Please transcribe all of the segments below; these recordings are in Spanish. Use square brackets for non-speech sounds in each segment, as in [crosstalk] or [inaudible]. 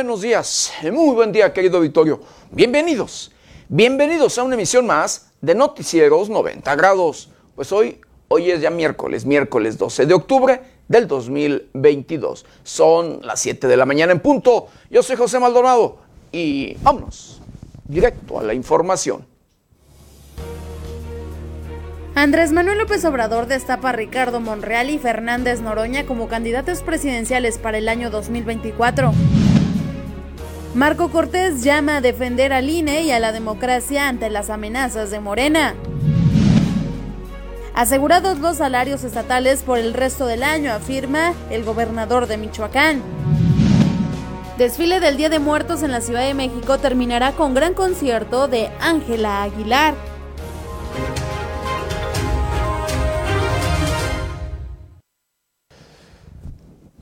buenos días, muy buen día querido auditorio. Bienvenidos, bienvenidos a una emisión más de Noticieros 90 grados. Pues hoy, hoy es ya miércoles, miércoles 12 de octubre del 2022. Son las 7 de la mañana en punto. Yo soy José Maldonado y vámonos directo a la información. Andrés Manuel López Obrador destapa a Ricardo Monreal y Fernández Noroña como candidatos presidenciales para el año 2024. Marco Cortés llama a defender al INE y a la democracia ante las amenazas de Morena. Asegurados los salarios estatales por el resto del año, afirma el gobernador de Michoacán. Desfile del Día de Muertos en la Ciudad de México terminará con gran concierto de Ángela Aguilar.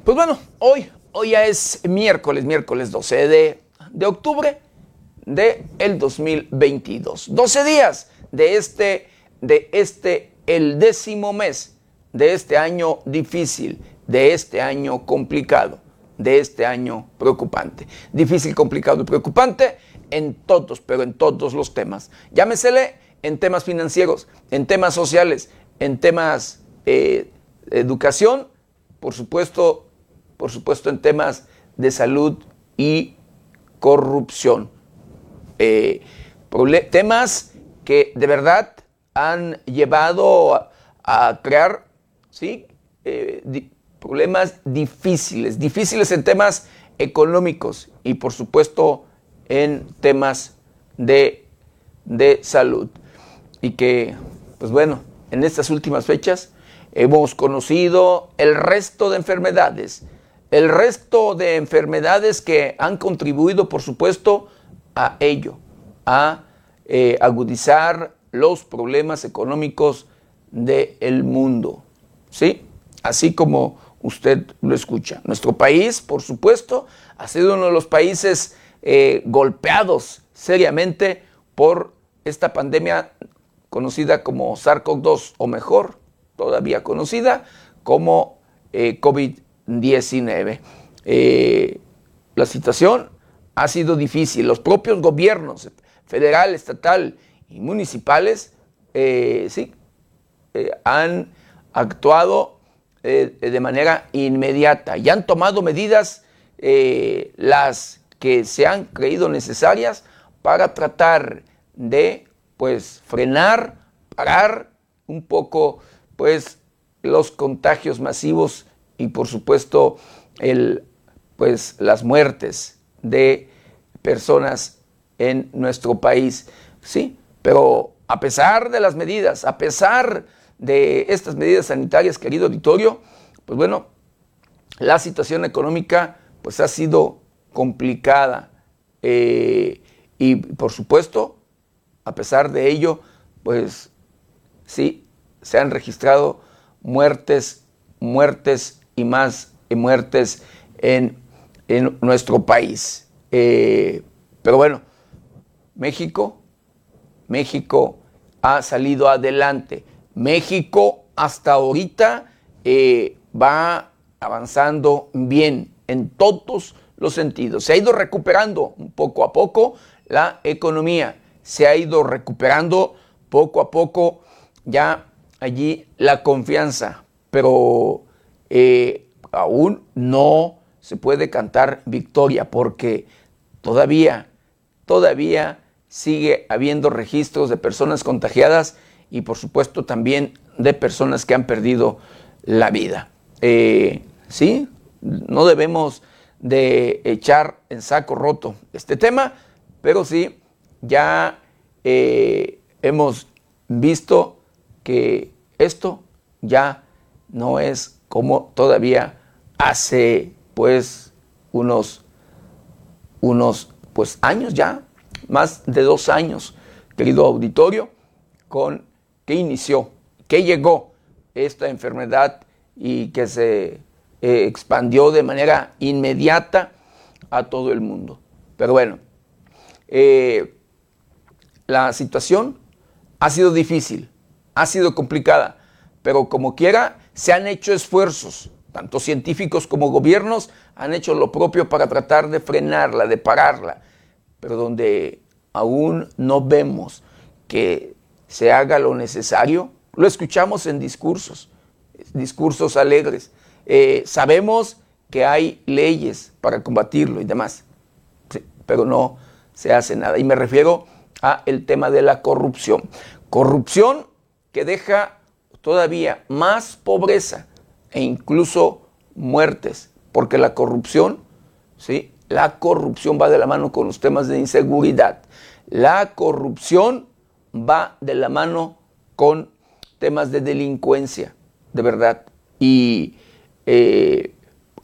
Pues bueno, hoy, hoy ya es miércoles, miércoles 12 de, de octubre de el 2022. 12 días de este, de este, el décimo mes de este año difícil, de este año complicado, de este año preocupante. Difícil, complicado y preocupante en todos, pero en todos los temas. Llámesele en temas financieros, en temas sociales, en temas eh, educación, por supuesto, por supuesto en temas de salud y corrupción. Eh, temas que de verdad han llevado a, crear ¿sí? Eh, problemas difíciles, difíciles en temas económicos y por supuesto en temas de, de salud. Y que, pues bueno, en estas últimas fechas hemos conocido el resto de enfermedades el resto de enfermedades que han contribuido, por supuesto, a ello, a eh, agudizar los problemas económicos del mundo. ¿Sí? Así como usted lo escucha. Nuestro país, por supuesto, ha sido uno de los países eh, golpeados seriamente por esta pandemia conocida como SARS-CoV-2, o mejor, todavía conocida como eh, COVID-19. 19. Eh, la situación ha sido difícil. Los propios gobiernos federal, estatal y municipales eh, sí, eh, han actuado de manera inmediata y han tomado medidas las que se han creído necesarias para tratar de pues frenar, parar un poco pues los contagios masivos y por supuesto el, pues, las muertes de personas en nuestro país. Sí, pero a pesar de las medidas, a pesar de estas medidas sanitarias, querido auditorio, pues bueno, la situación económica pues ha sido complicada. Eh, y por supuesto, a pesar de ello, pues sí, se han registrado muertes, muertes y más muertes en, nuestro país. Eh, pero bueno, México, México ha salido adelante. México hasta ahorita eh, va avanzando bien en todos los sentidos. Se ha ido recuperando poco a poco la economía, se ha ido recuperando poco a poco ya allí la confianza, pero eh, aún no se puede cantar victoria porque todavía, todavía sigue habiendo registros de personas contagiadas y por supuesto también de personas que han perdido la vida. Eh, sí, no debemos de echar en saco roto este tema, pero sí ya eh, hemos visto que esto ya no es como todavía hace pues unos, unos pues años ya, más de dos años, querido auditorio, con que inició, que llegó esta enfermedad y que se eh, expandió de manera inmediata a todo el mundo. Pero bueno, eh, la situación ha sido difícil, ha sido complicada, pero como quiera, se han hecho esfuerzos tanto científicos como gobiernos han hecho lo propio para tratar de frenarla, de pararla, pero donde aún no vemos que se haga lo necesario, lo escuchamos en discursos, discursos alegres. Eh, sabemos que hay leyes para combatirlo y demás, pero no se hace nada. Y me refiero a el tema de la corrupción. Corrupción que deja todavía más pobreza e incluso muertes, porque la corrupción, ¿sí? La corrupción va de la mano con los temas de inseguridad. La corrupción va de la mano con temas de delincuencia, de verdad. Y eh,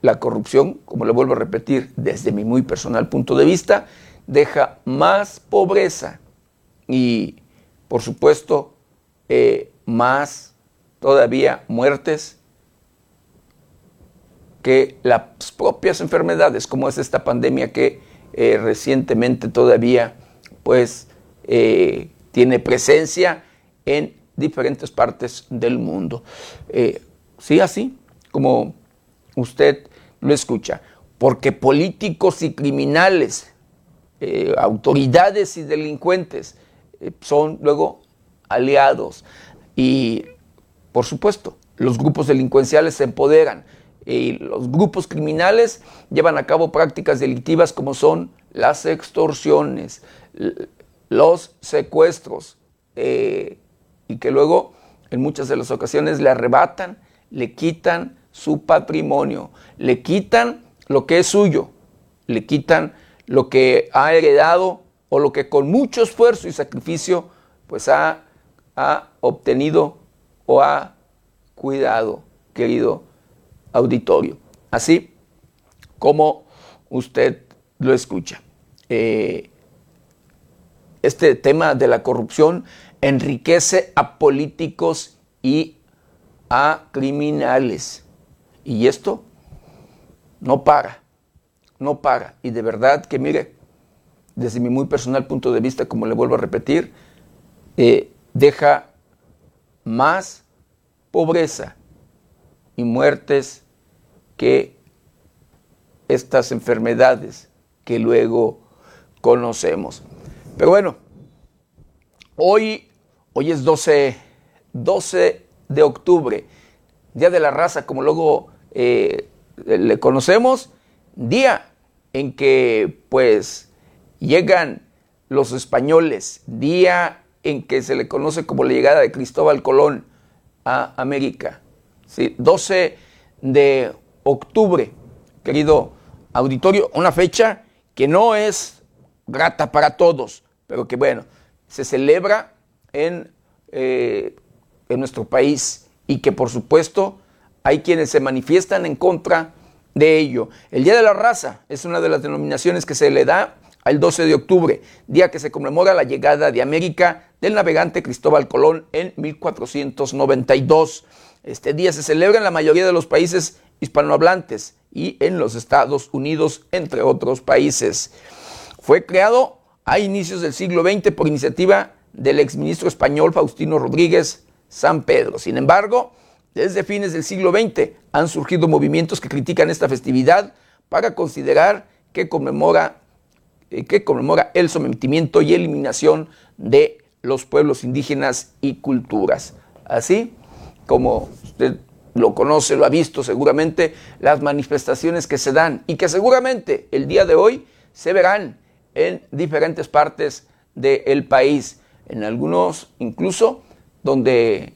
la corrupción, como le vuelvo a repetir, desde mi muy personal punto de vista, deja más pobreza y, por supuesto, eh, más todavía muertes que las propias enfermedades, como es esta pandemia que eh, recientemente todavía pues eh, tiene presencia en diferentes partes del mundo. sí, así como usted lo escucha, porque políticos y criminales, autoridades y delincuentes eh, son luego aliados y, por supuesto, los grupos delincuenciales se empoderan y los grupos criminales llevan a cabo prácticas delictivas como son las extorsiones, los secuestros eh, y que luego en muchas de las ocasiones le arrebatan, le quitan su patrimonio, le quitan lo que es suyo, le quitan lo que ha heredado o lo que con mucho esfuerzo y sacrificio pues ha, ha obtenido o ha cuidado, querido auditorio. Así como usted lo escucha. Eh, este tema de la corrupción enriquece a políticos y a criminales. Y esto no para, no para. Y de verdad que mire, desde mi muy personal punto de vista, como le vuelvo a repetir, eh, deja más pobreza y muertes que estas enfermedades que luego conocemos. Pero bueno, hoy, hoy es 12, 12 de octubre, Día de la Raza, como luego eh, le conocemos, día en que pues llegan los españoles, día en que se le conoce como la llegada de Cristóbal Colón a América. ¿sí? 12 de octubre, querido auditorio, una fecha que no es grata para todos, pero que bueno, se celebra en, eh, en nuestro país y que por supuesto hay quienes se manifiestan en contra de ello. El Día de la Raza es una de las denominaciones que se le da al 12 de octubre, día que se conmemora la llegada de América del navegante Cristóbal Colón en 1492. Este día se celebra en la mayoría de los países hispanohablantes y en los Estados Unidos, entre otros países. Fue creado a inicios del siglo XX por iniciativa del exministro español Faustino Rodríguez San Pedro. Sin embargo, desde fines del siglo XX han surgido movimientos que critican esta festividad para considerar que conmemora que conmemora el sometimiento y eliminación de los pueblos indígenas y culturas. Así como usted lo conoce, lo ha visto seguramente, las manifestaciones que se dan y que seguramente el día de hoy se verán en diferentes partes del país, en algunos incluso donde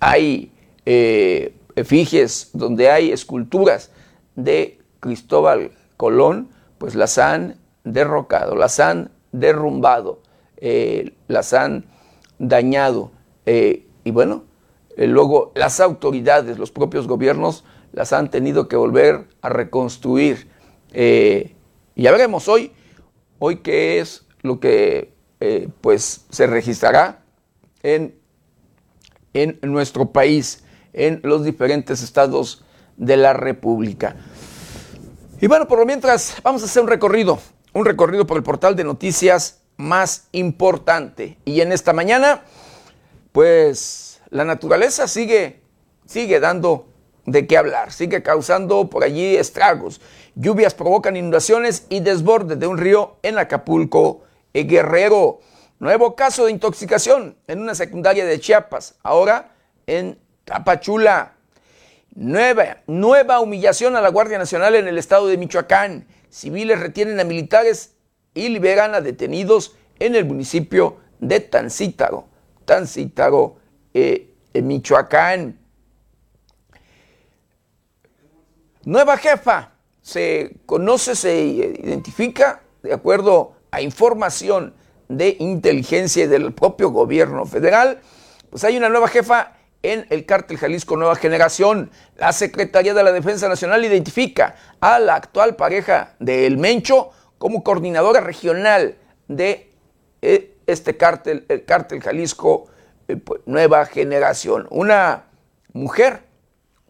hay eh, efigies, donde hay esculturas de Cristóbal Colón, pues las han derrocado, las han derrumbado, eh, las han dañado. Eh, y bueno, eh, luego las autoridades, los propios gobiernos, las han tenido que volver a reconstruir. y ya veremos hoy, hoy qué es lo que pues se registrará en, en nuestro país, en los diferentes estados de la República. Y bueno, por lo mientras, vamos a hacer un recorrido un recorrido por el portal de noticias más importante. Y en esta mañana, pues la naturaleza sigue, sigue dando de qué hablar. Sigue causando por allí estragos. Lluvias provocan inundaciones y desborde de un río en Acapulco, Guerrero. Nuevo caso de intoxicación en una secundaria de Chiapas, ahora en Tapachula. Nueva, nueva humillación a la Guardia Nacional en el estado de Michoacán. Civiles retienen a militares y liberan a detenidos en el municipio de Tancítaro. Tancítaro, eh, Michoacán. Nueva jefa. Se conoce, se identifica de acuerdo a información de inteligencia y del propio gobierno federal. Pues hay una nueva jefa en el cártel Jalisco Nueva Generación. La Secretaría de la Defensa Nacional identifica a la actual pareja de El Mencho como coordinadora regional de eh, este cártel, el cártel Jalisco eh, pues, Nueva Generación. Una mujer,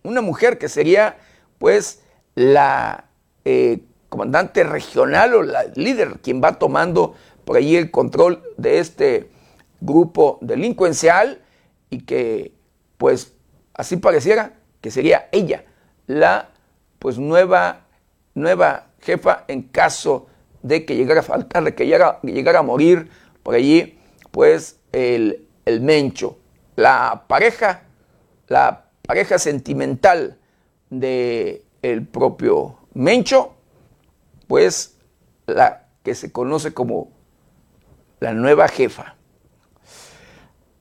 una mujer que sería pues la eh, comandante regional o la líder quien va tomando por allí el control de este grupo delincuencial y que pues así pareciera que sería ella la pues nueva, nueva jefa en caso de que llegara a faltar, de que llegara, a morir por allí pues el, el Mencho. La pareja, la pareja sentimental de el propio Mencho, pues la que se conoce como la nueva jefa.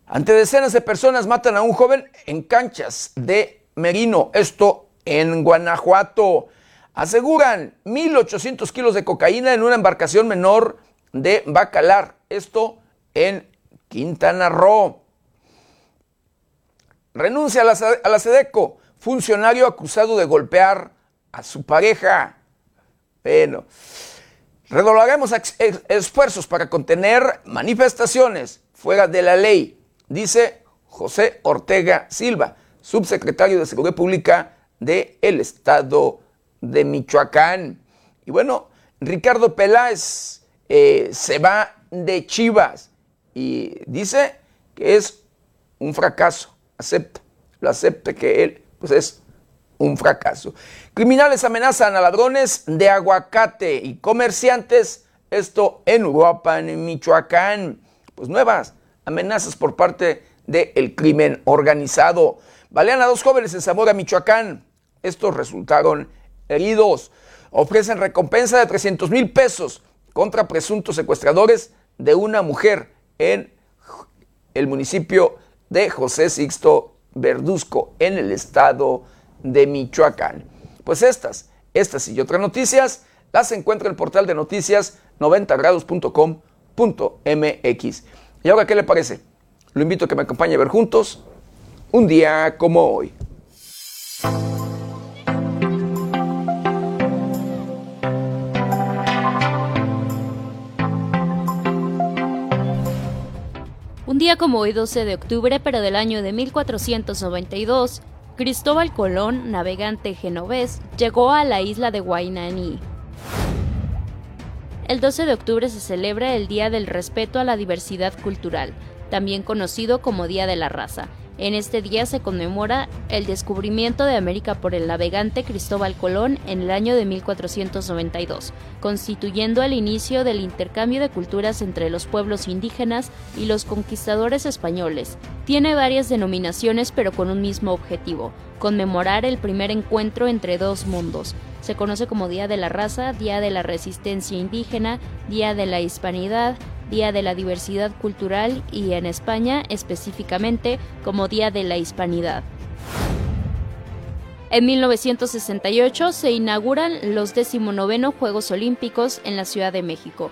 Ante decenas de personas matan a un joven en canchas de Merino, esto en Guanajuato. Aseguran 1.800 kilos de cocaína en una embarcación menor de Bacalar, esto en Quintana Roo. Renuncia a la, SEDECO, funcionario acusado de golpear a su pareja. Bueno, redoblaremos esfuerzos para contener manifestaciones fuera de la ley dice José Ortega Silva, subsecretario de Seguridad Pública del Estado de Michoacán. Y bueno, Ricardo Peláez eh, se va de Chivas y dice que es un fracaso. Acepta, lo acepta que él pues es un fracaso. Criminales amenazan a ladrones de aguacate y comerciantes, esto en Uruapan, en Michoacán. Pues nuevas amenazas por parte del crimen organizado. Balean a dos jóvenes en Zamora, Michoacán. Estos resultaron heridos. Ofrecen recompensa de 300 mil pesos contra presuntos secuestradores de una mujer en el municipio de José Sixto Verduzco, en el estado de Michoacán. Pues estas, estas y otras noticias las encuentra en el portal de noticias 90grados.com.mx. ¿Y ahora qué le parece? Lo invito a que me acompañe a ver juntos un día como hoy. Un día como hoy, 12 de octubre, pero del año de 1492, Cristóbal Colón, navegante genovés, llegó a la isla de Guainani. El 12 de octubre se celebra el Día del Respeto a la Diversidad Cultural, también conocido como Día de la Raza. En este día se conmemora el descubrimiento de América por el navegante Cristóbal Colón en el año de 1492, constituyendo el inicio del intercambio de culturas entre los pueblos indígenas y los conquistadores españoles. Tiene varias denominaciones pero con un mismo objetivo, conmemorar el primer encuentro entre dos mundos. Se conoce como Día de la Raza, Día de la Resistencia Indígena, Día de la Hispanidad, Día de la Diversidad Cultural y en España específicamente como Día de la Hispanidad. En 1968 se inauguran los 19 Juegos Olímpicos en la Ciudad de México.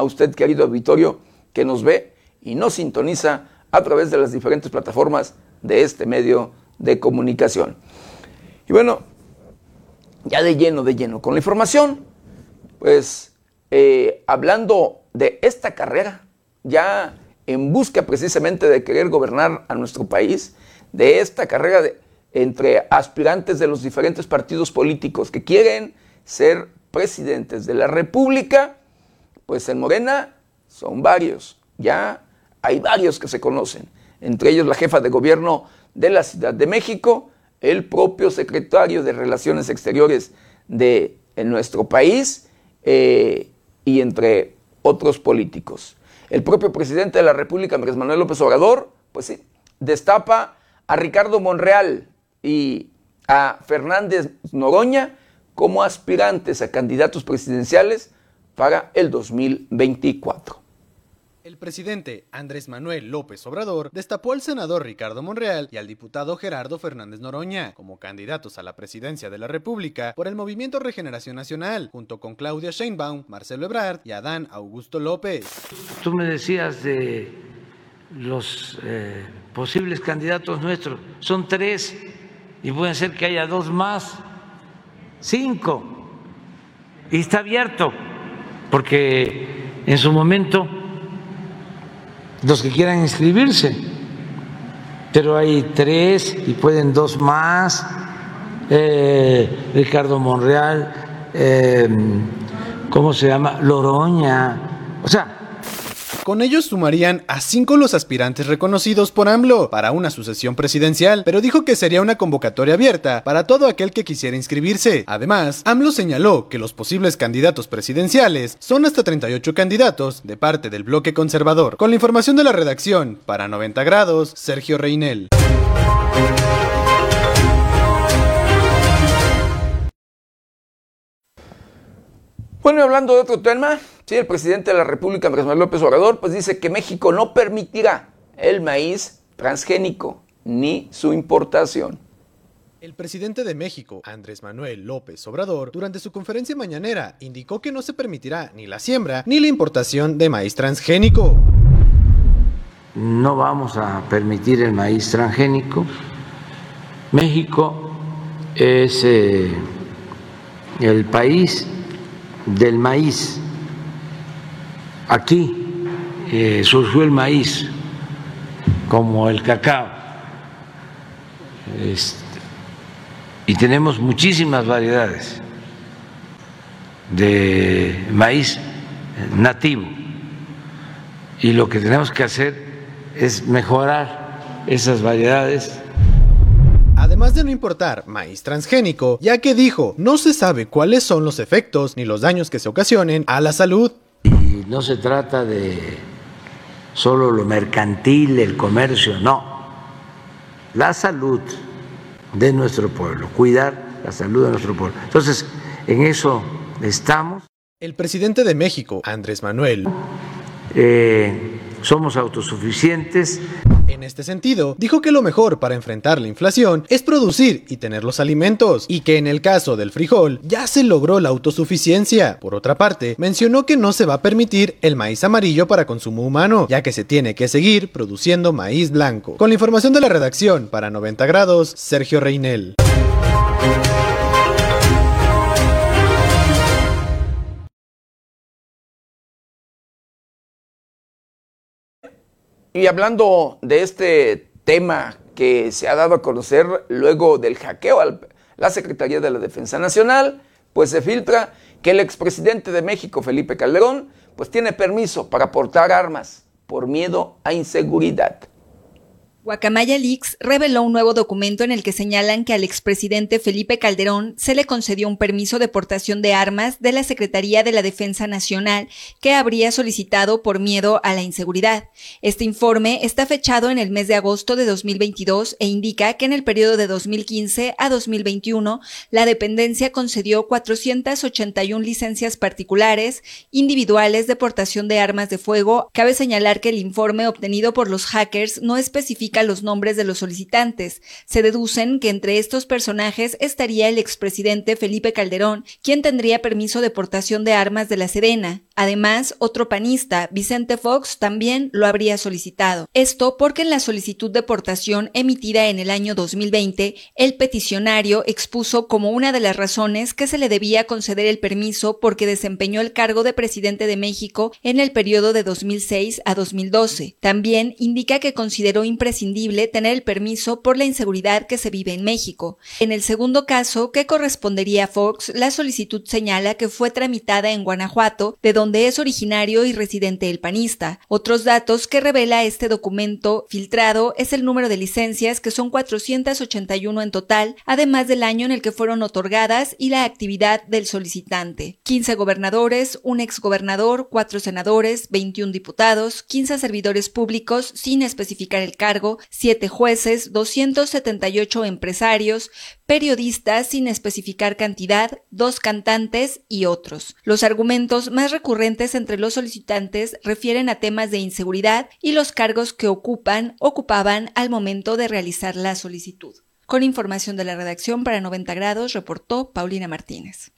a usted querido auditorio, que nos ve y nos sintoniza a través de las diferentes plataformas de este medio de comunicación. Y bueno, ya de lleno, de lleno, con la información, pues eh, hablando de esta carrera, ya en busca precisamente de querer gobernar a nuestro país, de esta carrera de, entre aspirantes de los diferentes partidos políticos que quieren ser presidentes de la República, pues en Morena son varios, ya hay varios que se conocen, entre ellos la jefa de gobierno de la Ciudad de México, el propio secretario de Relaciones Exteriores de nuestro país eh, y entre otros políticos. El propio presidente de la República, Andrés Manuel López Obrador, pues sí, destapa a Ricardo Monreal y a Fernández Noroña como aspirantes a candidatos presidenciales para el 2024. El presidente Andrés Manuel López Obrador destapó al senador Ricardo Monreal y al diputado Gerardo Fernández Noroña como candidatos a la presidencia de la República por el Movimiento Regeneración Nacional, junto con Claudia Sheinbaum, Marcelo Ebrard y Adán Augusto López. Tú me decías de los eh, posibles candidatos nuestros, son tres y puede ser que haya dos más, cinco, y está abierto, porque en su momento los que quieran inscribirse. Pero hay tres y pueden dos más. Eh, Ricardo Monreal, eh, ¿cómo se llama? Loroña. O sea, con ellos sumarían a cinco los aspirantes reconocidos por AMLO para una sucesión presidencial, pero dijo que sería una convocatoria abierta para todo aquel que quisiera inscribirse. Además, AMLO señaló que los posibles candidatos presidenciales son hasta 38 candidatos de parte del bloque conservador. Con la información de la redacción, para 90 grados, Sergio Reinel. Bueno, y hablando de otro tema, sí, el presidente de la República, Andrés Manuel López Obrador, pues dice que México no permitirá el maíz transgénico ni su importación. El presidente de México, Andrés Manuel López Obrador, durante su conferencia mañanera, indicó que no se permitirá ni la siembra ni la importación de maíz transgénico. No vamos a permitir el maíz transgénico. México es eh, el país del maíz. Aquí eh, surgió el maíz como el cacao. Este, y tenemos muchísimas variedades de maíz nativo. Y lo que tenemos que hacer es mejorar esas variedades además de no importar maíz transgénico, ya que dijo no se sabe cuáles son los efectos ni los daños que se ocasionen a la salud. Y no se trata de solo lo mercantil, el comercio, no. La salud de nuestro pueblo, cuidar la salud de nuestro pueblo. Entonces, en eso estamos. El presidente de México, Andrés Manuel. Eh, somos autosuficientes. En este sentido, dijo que lo mejor para enfrentar la inflación es producir y tener los alimentos, y que en el caso del frijol ya se logró la autosuficiencia. Por otra parte, mencionó que no se va a permitir el maíz amarillo para consumo humano, ya que se tiene que seguir produciendo maíz blanco. Con la información de la redacción, para 90 grados, Sergio Reinel. Y hablando de este tema que se ha dado a conocer luego del hackeo a la Secretaría de la Defensa Nacional, pues se filtra que el expresidente de México, Felipe Calderón, pues tiene permiso para portar armas por miedo a inseguridad. Guacamaya Leaks reveló un nuevo documento en el que señalan que al expresidente Felipe Calderón se le concedió un permiso de portación de armas de la Secretaría de la Defensa Nacional que habría solicitado por miedo a la inseguridad. Este informe está fechado en el mes de agosto de 2022 e indica que en el periodo de 2015 a 2021 la dependencia concedió 481 licencias particulares, individuales de portación de armas de fuego. Cabe señalar que el informe obtenido por los hackers no especifica los nombres de los solicitantes. Se deducen que entre estos personajes estaría el expresidente Felipe Calderón, quien tendría permiso de portación de armas de la Sedena. Además, otro panista, Vicente Fox, también lo habría solicitado. Esto porque en la solicitud de portación emitida en el año 2020, el peticionario expuso como una de las razones que se le debía conceder el permiso porque desempeñó el cargo de presidente de México en el periodo de 2006 a 2012. También indica que consideró imprescindible tener el permiso por la inseguridad que se vive en México. En el segundo caso, que correspondería a Fox, la solicitud señala que fue tramitada en Guanajuato, de donde es originario y residente el panista. Otros datos que revela este documento filtrado es el número de licencias, que son 481 en total, además del año en el que fueron otorgadas y la actividad del solicitante. 15 gobernadores, un exgobernador, 4 senadores, 21 diputados, 15 servidores públicos sin especificar el cargo, 7 jueces, 278 empresarios, periodistas sin especificar cantidad, dos cantantes y otros. Los argumentos más recurrentes entre los solicitantes refieren a temas de inseguridad y los cargos que ocupan, ocupaban al momento de realizar la solicitud. Con información de la redacción para 90 grados, reportó Paulina Martínez.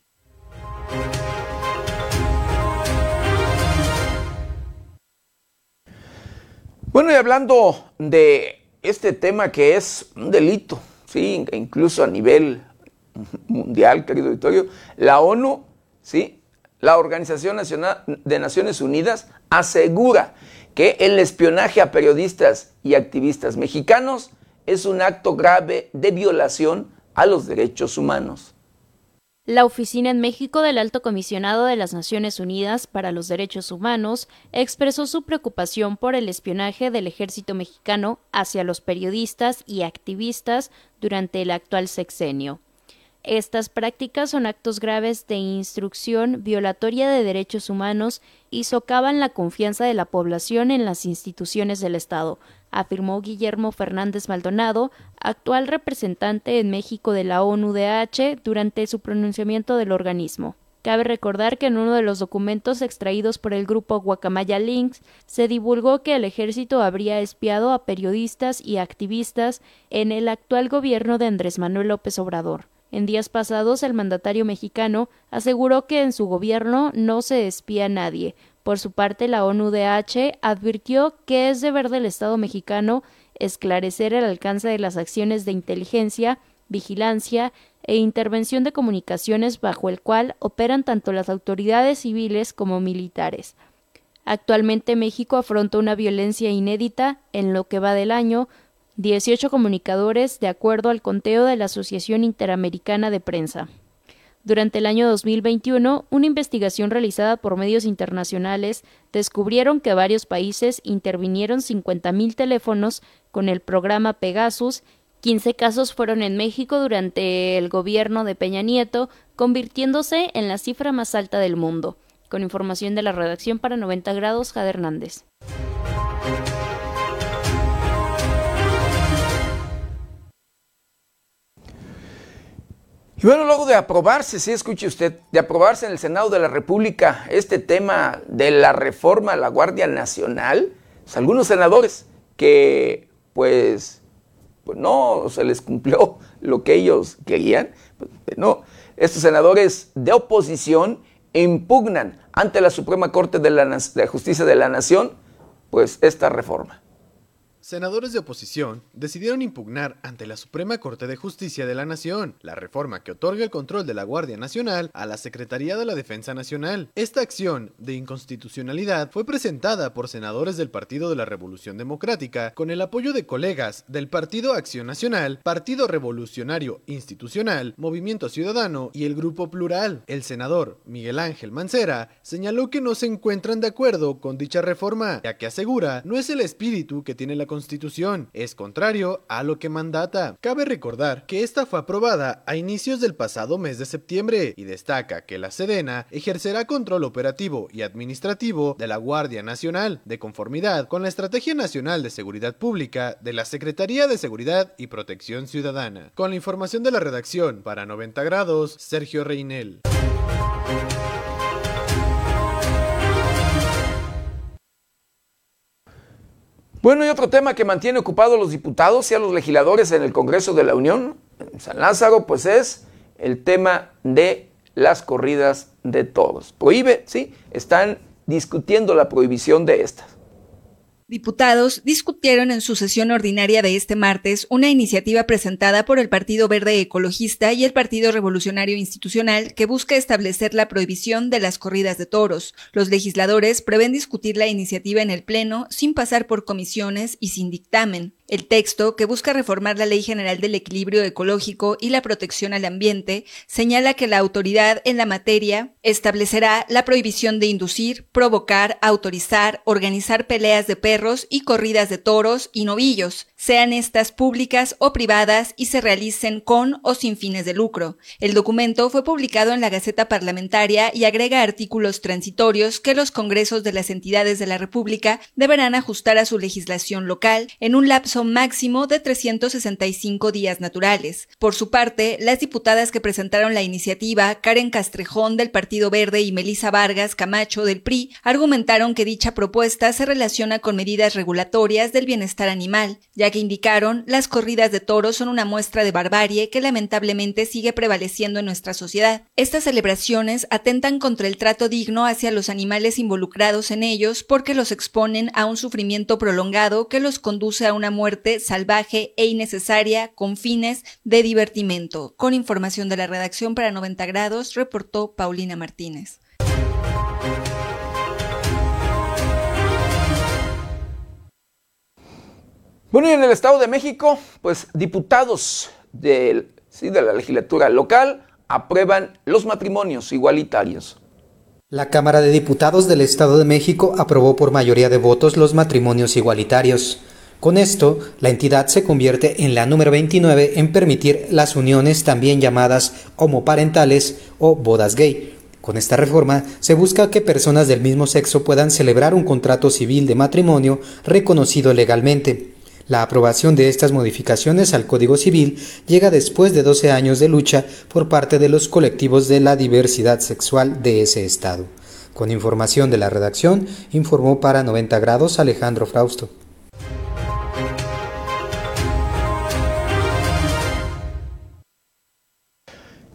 Bueno, y hablando de este tema que es un delito, sí, incluso a nivel mundial, querido auditorio, la ONU, sí, la Organización Nacional de Naciones Unidas asegura que el espionaje a periodistas y activistas mexicanos es un acto grave de violación a los derechos humanos. La Oficina en México del Alto Comisionado de las Naciones Unidas para los Derechos Humanos expresó su preocupación por el espionaje del ejército mexicano hacia los periodistas y activistas durante el actual sexenio. Estas prácticas son actos graves de instrucción violatoria de derechos humanos y socavan la confianza de la población en las instituciones del Estado, afirmó Guillermo Fernández Maldonado, actual representante en México de la ONU-DH, durante su pronunciamiento del organismo. Cabe recordar que en uno de los documentos extraídos por el grupo Guacamaya Links se divulgó que el ejército habría espiado a periodistas y activistas en el actual gobierno de Andrés Manuel López Obrador. En días pasados, el mandatario mexicano aseguró que en su gobierno no se espía a nadie. Por su parte, la ONU-DH advirtió que es deber del Estado mexicano esclarecer el alcance de las acciones de inteligencia, vigilancia e intervención de comunicaciones bajo el cual operan tanto las autoridades civiles como militares. Actualmente México afronta una violencia inédita en lo que va del año, 18 comunicadores de acuerdo al conteo de la Asociación Interamericana de Prensa. Durante el año 2021, una investigación realizada por medios internacionales descubrieron que varios países intervinieron 50.000 teléfonos con el programa Pegasus. 15 casos fueron en México durante el gobierno de Peña Nieto, convirtiéndose en la cifra más alta del mundo. Con información de la redacción para 90 grados, Jade Hernández. Y bueno, luego de aprobarse, sí, escuche usted, de aprobarse en el Senado de la República este tema de la reforma a la Guardia Nacional, pues, algunos senadores que pues, pues, no se les cumplió [laughs] lo que ellos querían, pues, no, estos senadores de oposición impugnan ante la Suprema Corte de la, de Justicia de la Nación pues esta reforma. Senadores de oposición decidieron impugnar ante la Suprema Corte de Justicia de la Nación la reforma que otorga el control de la Guardia Nacional a la Secretaría de la Defensa Nacional. Esta acción de inconstitucionalidad fue presentada por senadores del Partido de la Revolución Democrática con el apoyo de colegas del Partido Acción Nacional, Partido Revolucionario Institucional, Movimiento Ciudadano y el Grupo Plural. El senador Miguel Ángel Mancera señaló que no se encuentran de acuerdo con dicha reforma, ya que asegura no es el espíritu que tiene la Constitución, es contrario a lo que mandata. Cabe recordar que esta fue aprobada a inicios del pasado mes de septiembre y destaca que la Sedena ejercerá control operativo y administrativo de la Guardia Nacional, de conformidad con la Estrategia Nacional de Seguridad Pública de la Secretaría de Seguridad y Protección Ciudadana. Con la información de la redacción para 90 grados, Sergio Reinel. Bueno, y otro tema que mantiene ocupados los diputados y a los legisladores en el Congreso de la Unión, en San Lázaro, pues es el tema de las corridas de toros. Prohíbe, sí, están discutiendo la prohibición de estas. Diputados discutieron en su sesión ordinaria de este martes una iniciativa presentada por el Partido Verde Ecologista y el Partido Revolucionario Institucional que busca establecer la prohibición de las corridas de toros. Los legisladores prevén discutir la iniciativa en el Pleno sin pasar por comisiones y sin dictamen. El texto, que busca reformar la Ley General del Equilibrio Ecológico y la Protección al Ambiente, señala que la autoridad en la materia establecerá la prohibición de inducir, provocar, autorizar, organizar peleas de perros y corridas de toros y novillos, sean estas públicas o privadas y se realicen con o sin fines de lucro. El documento fue publicado en la Gaceta Parlamentaria y agrega artículos transitorios que los congresos de las entidades de la República deberán ajustar a su legislación local en un lapso máximo de 365 días naturales. Por su parte, las diputadas que presentaron la iniciativa, Karen Castrejón del Partido Verde y Melisa Vargas Camacho del PRI, argumentaron que dicha propuesta se relaciona con medidas regulatorias del bienestar animal, ya que indicaron las corridas de toros son una muestra de barbarie que lamentablemente sigue prevaleciendo en nuestra sociedad. Estas celebraciones atentan contra el trato digno hacia los animales involucrados en ellos porque los exponen a un sufrimiento prolongado que los conduce a una muerte salvaje e innecesaria con fines de divertimento. Con información de la redacción para 90 grados, reportó Paulina Martínez. Bueno, y en el Estado de México, pues diputados de la legislatura local aprueban los matrimonios igualitarios. La Cámara de Diputados del Estado de México aprobó por mayoría de votos los matrimonios igualitarios. Con esto, la entidad se convierte en la número 29 en permitir las uniones también llamadas homoparentales o bodas gay. Con esta reforma se busca que personas del mismo sexo puedan celebrar un contrato civil de matrimonio reconocido legalmente. La aprobación de estas modificaciones al Código Civil llega después de 12 años de lucha por parte de los colectivos de la diversidad sexual de ese estado. Con información de la redacción, informó para 90 grados Alejandro Frausto.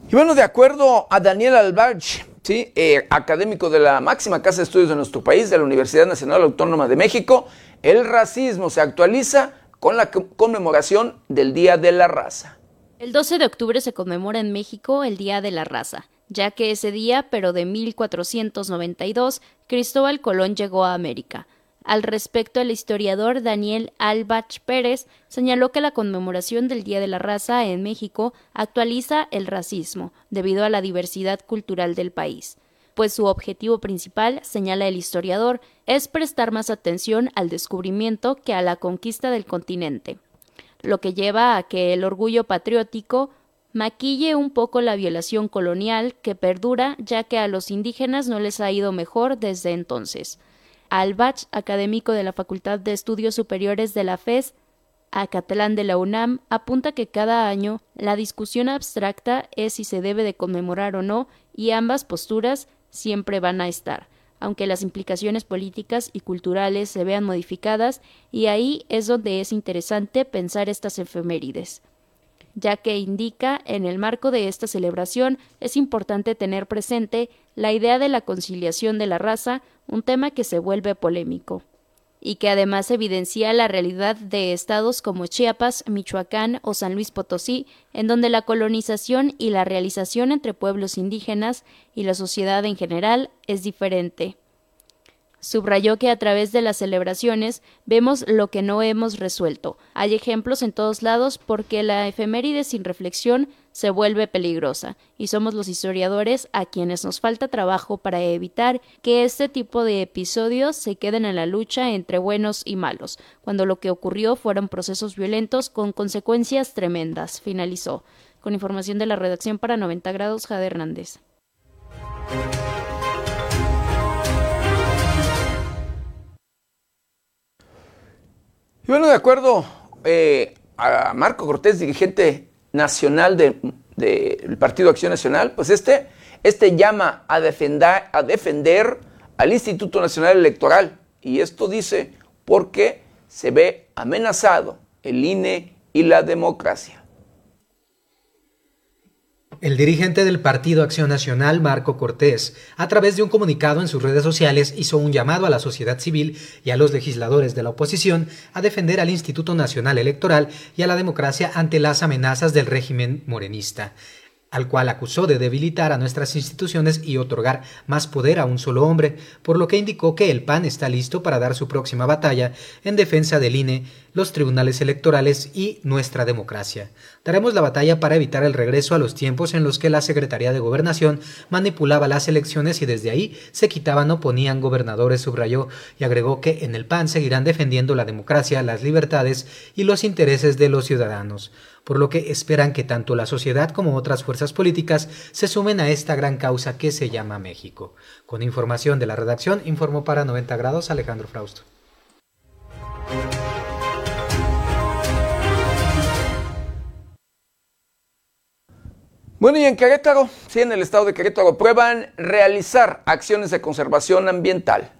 Y bueno, de acuerdo a Daniel Albarch, ¿sí? Eh, académico de la máxima casa de estudios de nuestro país, de la Universidad Nacional Autónoma de México, el racismo se actualiza con la conmemoración del Día de la Raza. El 12 de octubre se conmemora en México el Día de la Raza, ya que ese día, pero de 1492, Cristóbal Colón llegó a América al respecto, el historiador Daniel Albach Pérez señaló que la conmemoración del Día de la Raza en México actualiza el racismo debido a la diversidad cultural del país, pues su objetivo principal, señala el historiador, es prestar más atención al descubrimiento que a la conquista del continente, lo que lleva a que el orgullo patriótico maquille un poco la violación colonial que perdura ya que a los indígenas no les ha ido mejor desde entonces. Albach, académico de la Facultad de Estudios Superiores de la FES, Acatlán de la UNAM, apunta que cada año la discusión abstracta es si se debe de conmemorar o no, y ambas posturas siempre van a estar, aunque las implicaciones políticas y culturales se vean modificadas, y ahí es donde es interesante pensar estas efemérides ya que indica en el marco de esta celebración es importante tener presente la idea de la conciliación de la raza, un tema que se vuelve polémico y que además evidencia la realidad de estados como Chiapas, Michoacán o San Luis Potosí, en donde la colonización y la realización entre pueblos indígenas y la sociedad en general es diferente. Subrayó que a través de las celebraciones vemos lo que no hemos resuelto. Hay ejemplos en todos lados porque la efeméride sin reflexión se vuelve peligrosa, y somos los historiadores a quienes nos falta trabajo para evitar que este tipo de episodios se queden en la lucha entre buenos y malos, cuando lo que ocurrió fueron procesos violentos con consecuencias tremendas, finalizó. Con información de la redacción para 90 grados, Jade Hernández. Y bueno, de acuerdo eh, a Marco Cortés, dirigente nacional del Partido Acción Nacional, pues este, este llama a defender, a defender al Instituto Nacional Electoral. Y esto dice porque se ve amenazado el INE y la democracia. El dirigente del Partido Acción Nacional, Marco Cortés, a través de un comunicado en sus redes sociales, hizo un llamado a la sociedad civil y a los legisladores de la oposición a defender al Instituto Nacional Electoral y a la democracia ante las amenazas del régimen morenista al cual acusó de debilitar a nuestras instituciones y otorgar más poder a un solo hombre, por lo que indicó que el PAN está listo para dar su próxima batalla en defensa del INE, los tribunales electorales y nuestra democracia. Daremos la batalla para evitar el regreso a los tiempos en los que la Secretaría de Gobernación manipulaba las elecciones y desde ahí se quitaban o ponían gobernadores, subrayó, y agregó que en el PAN seguirán defendiendo la democracia, las libertades y los intereses de los ciudadanos por lo que esperan que tanto la sociedad como otras fuerzas políticas se sumen a esta gran causa que se llama México. Con información de la redacción, informó para 90 grados Alejandro Frausto. Bueno, y en Querétaro, sí, en el estado de Querétaro, prueban realizar acciones de conservación ambiental.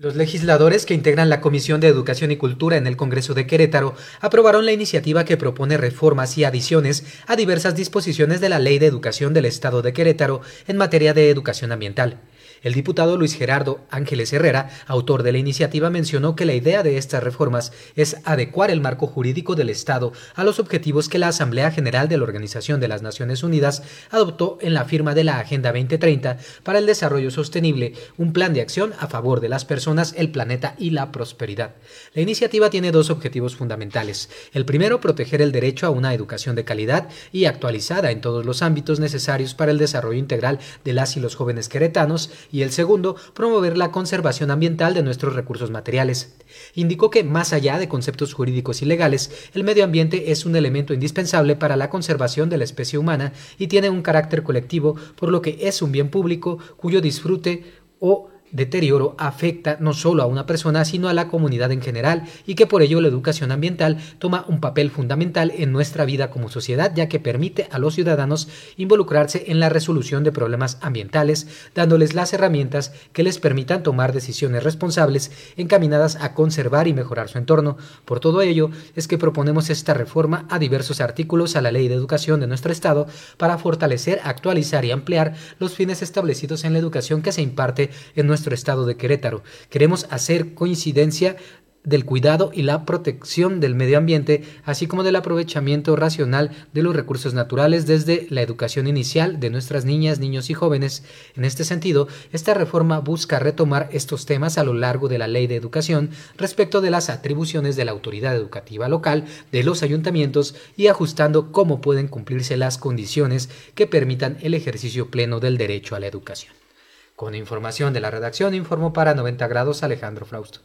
Los legisladores que integran la Comisión de Educación y Cultura en el Congreso de Querétaro aprobaron la iniciativa que propone reformas y adiciones a diversas disposiciones de la Ley de Educación del Estado de Querétaro en materia de educación ambiental. El diputado Luis Gerardo Ángeles Herrera, autor de la iniciativa, mencionó que la idea de estas reformas es adecuar el marco jurídico del Estado a los objetivos que la Asamblea General de la Organización de las Naciones Unidas adoptó en la firma de la Agenda 2030 para el Desarrollo Sostenible, un plan de acción a favor de las personas, el planeta y la prosperidad. La iniciativa tiene dos objetivos fundamentales. El primero, proteger el derecho a una educación de calidad y actualizada en todos los ámbitos necesarios para el desarrollo integral de las y los jóvenes queretanos y el segundo, promover la conservación ambiental de nuestros recursos materiales. Indicó que, más allá de conceptos jurídicos y legales, el medio ambiente es un elemento indispensable para la conservación de la especie humana y tiene un carácter colectivo, por lo que es un bien público cuyo disfrute o deterioro afecta no solo a una persona, sino a la comunidad en general, y que por ello la educación ambiental toma un papel fundamental en nuestra vida como sociedad, ya que permite a los ciudadanos involucrarse en la resolución de problemas ambientales, dándoles las herramientas que les permitan tomar decisiones responsables encaminadas a conservar y mejorar su entorno. Por todo ello, es que proponemos esta reforma a diversos artículos a la Ley de Educación de nuestro Estado para fortalecer, actualizar y ampliar los fines establecidos en la educación que se imparte en nuestro nuestro estado de Querétaro. Queremos hacer coincidencia del cuidado y la protección del medio ambiente, así como del aprovechamiento racional de los recursos naturales desde la educación inicial de nuestras niñas, niños y jóvenes. En este sentido, esta reforma busca retomar estos temas a lo largo de la ley de educación respecto de las atribuciones de la autoridad educativa local, de los ayuntamientos y ajustando cómo pueden cumplirse las condiciones que permitan el ejercicio pleno del derecho a la educación. Con información de la redacción informó para 90 grados Alejandro Frausto.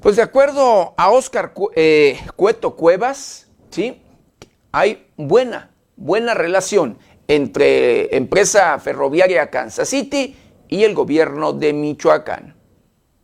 Pues de acuerdo a Oscar eh, Cueto Cuevas, ¿sí? hay buena, buena relación entre empresa ferroviaria Kansas City y el gobierno de Michoacán.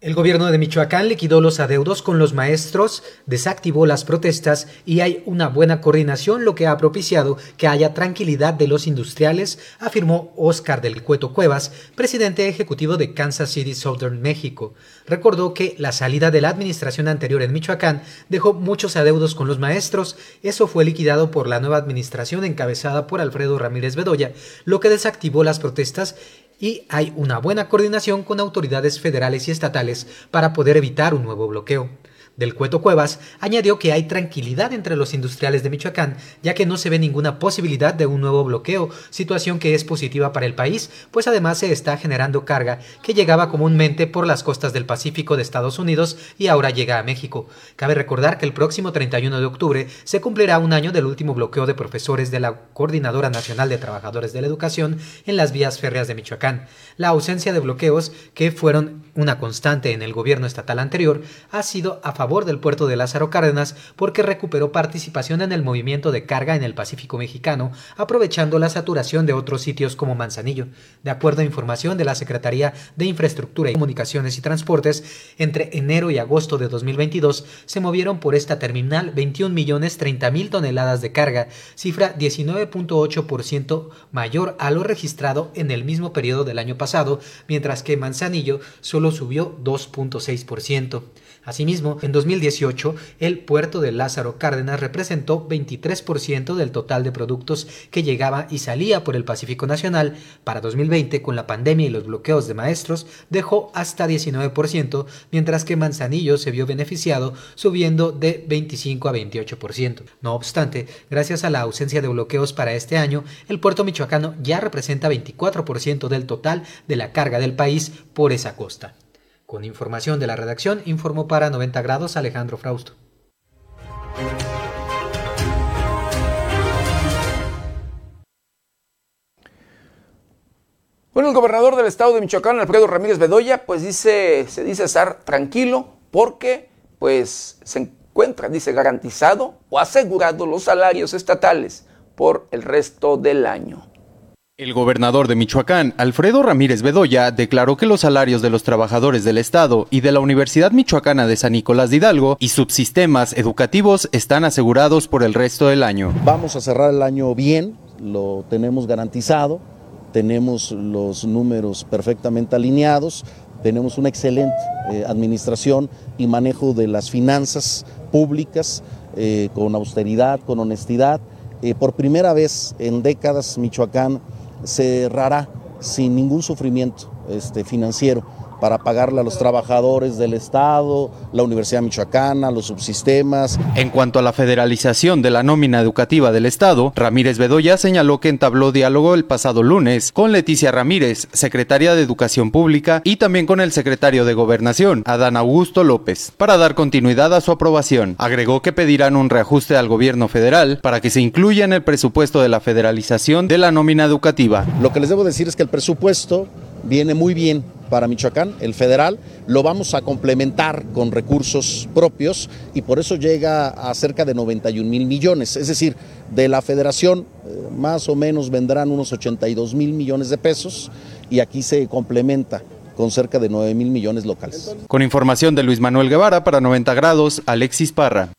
El gobierno de Michoacán liquidó los adeudos con los maestros, desactivó las protestas y hay una buena coordinación, lo que ha propiciado que haya tranquilidad de los industriales, afirmó Oscar del Cueto Cuevas, presidente ejecutivo de Kansas City Southern México. Recordó que la salida de la administración anterior en Michoacán dejó muchos adeudos con los maestros, eso fue liquidado por la nueva administración encabezada por Alfredo Ramírez Bedoya, lo que desactivó las protestas y hay una buena coordinación con autoridades federales y estatales para poder evitar un nuevo bloqueo del Cueto Cuevas, añadió que hay tranquilidad entre los industriales de Michoacán, ya que no se ve ninguna posibilidad de un nuevo bloqueo, situación que es positiva para el país, pues además se está generando carga que llegaba comúnmente por las costas del Pacífico de Estados Unidos y ahora llega a México. Cabe recordar que el próximo 31 de octubre se cumplirá un año del último bloqueo de profesores de la Coordinadora Nacional de Trabajadores de la Educación en las vías férreas de Michoacán. La ausencia de bloqueos, que fueron una constante en el gobierno estatal anterior, ha sido a favor del puerto de Lázaro Cárdenas porque recuperó participación en el movimiento de carga en el Pacífico mexicano, aprovechando la saturación de otros sitios como Manzanillo. De acuerdo a información de la Secretaría de Infraestructura y Comunicaciones y Transportes, entre enero y agosto de 2022 se movieron por esta terminal 21 millones 30 mil toneladas de carga, cifra 19.8% mayor a lo registrado en el mismo periodo del año pasado, mientras que Manzanillo solo subió 2.6%. Asimismo, en 2018, el puerto de Lázaro Cárdenas representó 23% del total de productos que llegaba y salía por el Pacífico Nacional. Para 2020, con la pandemia y los bloqueos de maestros, dejó hasta 19%, mientras que Manzanillo se vio beneficiado, subiendo de 25 a 28%. No obstante, gracias a la ausencia de bloqueos para este año, el puerto michoacano ya representa 24% del total de la carga del país por esa costa. Con información de la redacción, informó para 90 grados Alejandro Frausto. Bueno, el gobernador del estado de Michoacán, Alfredo Ramírez Bedoya, pues dice, se dice estar tranquilo porque pues se encuentra, dice, garantizado o asegurado los salarios estatales por el resto del año. El gobernador de Michoacán, Alfredo Ramírez Bedoya, declaró que los salarios de los trabajadores del Estado y de la Universidad Michoacana de San Nicolás de Hidalgo y subsistemas educativos están asegurados por el resto del año. Vamos a cerrar el año bien, lo tenemos garantizado, tenemos los números perfectamente alineados, tenemos una excelente eh, administración y manejo de las finanzas públicas eh, con austeridad, con honestidad. Eh, por primera vez en décadas Michoacán cerrará sin ningún sufrimiento este, financiero para pagarle a los trabajadores del Estado, la Universidad Michoacana, los subsistemas. En cuanto a la federalización de la nómina educativa del Estado, Ramírez Bedoya señaló que entabló diálogo el pasado lunes con Leticia Ramírez, secretaria de Educación Pública, y también con el secretario de Gobernación, Adán Augusto López, para dar continuidad a su aprobación. Agregó que pedirán un reajuste al gobierno federal para que se incluya en el presupuesto de la federalización de la nómina educativa. Lo que les debo decir es que el presupuesto viene muy bien para Michoacán, el federal, lo vamos a complementar con recursos propios y por eso llega a cerca de 91 mil millones. Es decir, de la federación eh, más o menos vendrán unos 82 mil millones de pesos y aquí se complementa con cerca de 9 mil millones locales. Con información de Luis Manuel Guevara para 90 grados, Alexis Parra.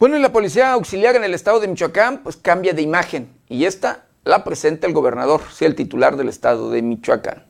Bueno, y la policía auxiliar en el estado de Michoacán, pues cambia de imagen. Y esta la presenta el gobernador, sí, el titular del estado de Michoacán.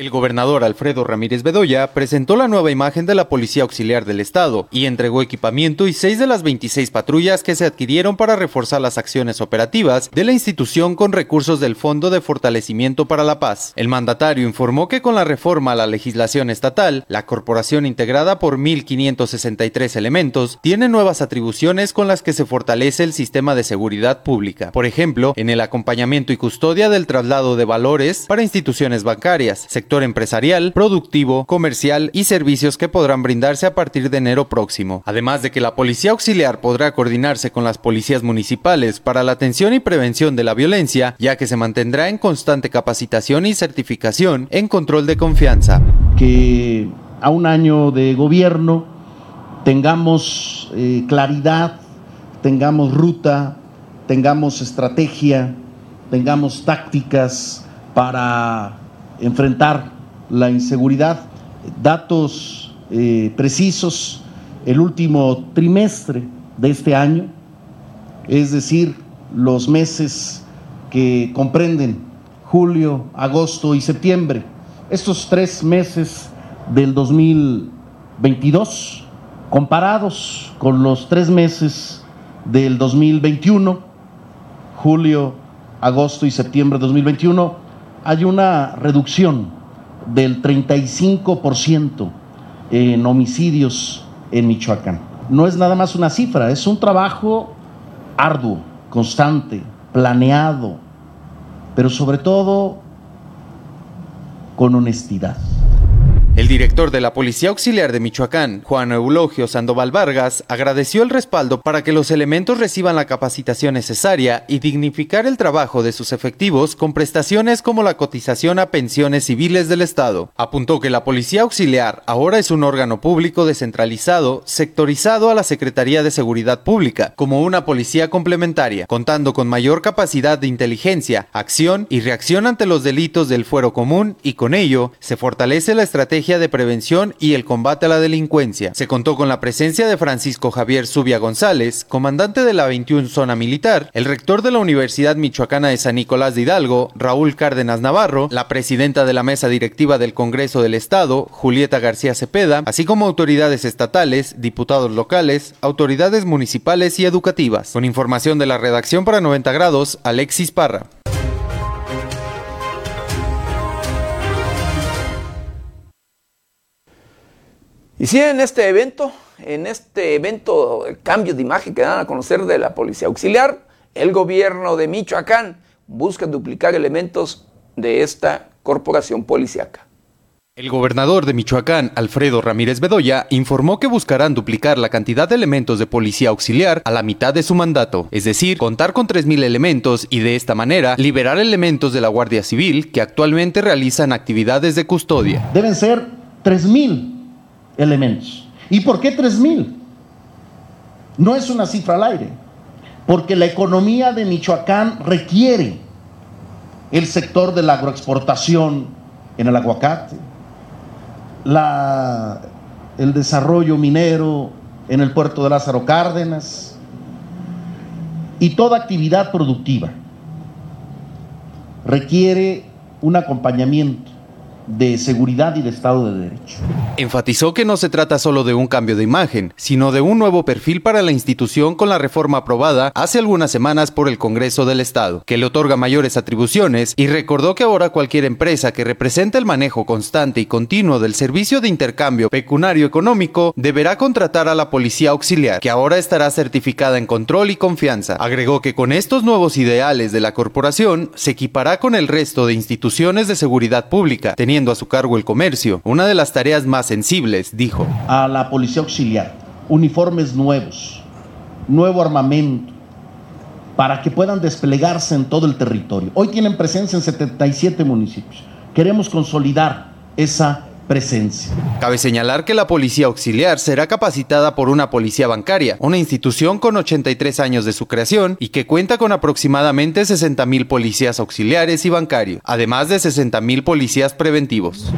El gobernador Alfredo Ramírez Bedoya presentó la nueva imagen de la Policía Auxiliar del Estado y entregó equipamiento y seis de las 26 patrullas que se adquirieron para reforzar las acciones operativas de la institución con recursos del Fondo de Fortalecimiento para la Paz. El mandatario informó que con la reforma a la legislación estatal, la corporación integrada por 1.563 elementos tiene nuevas atribuciones con las que se fortalece el sistema de seguridad pública. Por ejemplo, en el acompañamiento y custodia del traslado de valores para instituciones bancarias, sector empresarial, productivo, comercial y servicios que podrán brindarse a partir de enero próximo. Además de que la policía auxiliar podrá coordinarse con las policías municipales para la atención y prevención de la violencia, ya que se mantendrá en constante capacitación y certificación en control de confianza. Que a un año de gobierno tengamos eh, claridad, tengamos ruta, tengamos estrategia, tengamos tácticas para enfrentar la inseguridad. Datos eh, precisos, el último trimestre de este año, es decir, los meses que comprenden julio, agosto y septiembre. Estos tres meses del 2022, comparados con los tres meses del 2021, julio, agosto y septiembre de 2021, hay una reducción del 35% en homicidios en Michoacán. No es nada más una cifra, es un trabajo arduo, constante, planeado, pero sobre todo con honestidad. El director de la Policía Auxiliar de Michoacán, Juan Eulogio Sandoval Vargas, agradeció el respaldo para que los elementos reciban la capacitación necesaria y dignificar el trabajo de sus efectivos con prestaciones como la cotización a pensiones civiles del Estado. Apuntó que la Policía Auxiliar ahora es un órgano público descentralizado, sectorizado a la Secretaría de Seguridad Pública, como una policía complementaria, contando con mayor capacidad de inteligencia, acción y reacción ante los delitos del fuero común y con ello se fortalece la estrategia de prevención y el combate a la delincuencia. Se contó con la presencia de Francisco Javier Zubia González, comandante de la 21 Zona Militar, el rector de la Universidad Michoacana de San Nicolás de Hidalgo, Raúl Cárdenas Navarro, la presidenta de la mesa directiva del Congreso del Estado, Julieta García Cepeda, así como autoridades estatales, diputados locales, autoridades municipales y educativas. Con información de la redacción para 90 grados, Alexis Parra. Y sí, en este evento, en este evento, el cambio de imagen que dan a conocer de la Policía Auxiliar, el gobierno de Michoacán busca duplicar elementos de esta corporación policíaca. El gobernador de Michoacán, Alfredo Ramírez Bedoya, informó que buscarán duplicar la cantidad de elementos de policía auxiliar a la mitad de su mandato, es decir, contar con 3.000 elementos y de esta manera liberar elementos de la Guardia Civil que actualmente realizan actividades de custodia. Deben ser 3.000 elementos. ¿Y por qué 3.000? No es una cifra al aire, porque la economía de Michoacán requiere el sector de la agroexportación en el aguacate, la, el desarrollo minero en el puerto de Lázaro Cárdenas y toda actividad productiva requiere un acompañamiento de seguridad y de Estado de Derecho. Enfatizó que no se trata solo de un cambio de imagen, sino de un nuevo perfil para la institución con la reforma aprobada hace algunas semanas por el Congreso del Estado, que le otorga mayores atribuciones y recordó que ahora cualquier empresa que represente el manejo constante y continuo del servicio de intercambio pecunario económico deberá contratar a la policía auxiliar, que ahora estará certificada en control y confianza. Agregó que con estos nuevos ideales de la corporación se equipará con el resto de instituciones de seguridad pública, teniendo a su cargo el comercio, una de las tareas más sensibles, dijo. A la policía auxiliar, uniformes nuevos, nuevo armamento, para que puedan desplegarse en todo el territorio. Hoy tienen presencia en 77 municipios. Queremos consolidar esa presencia. Cabe señalar que la policía auxiliar será capacitada por una policía bancaria, una institución con 83 años de su creación y que cuenta con aproximadamente 60 mil policías auxiliares y bancarios, además de 60 mil policías preventivos.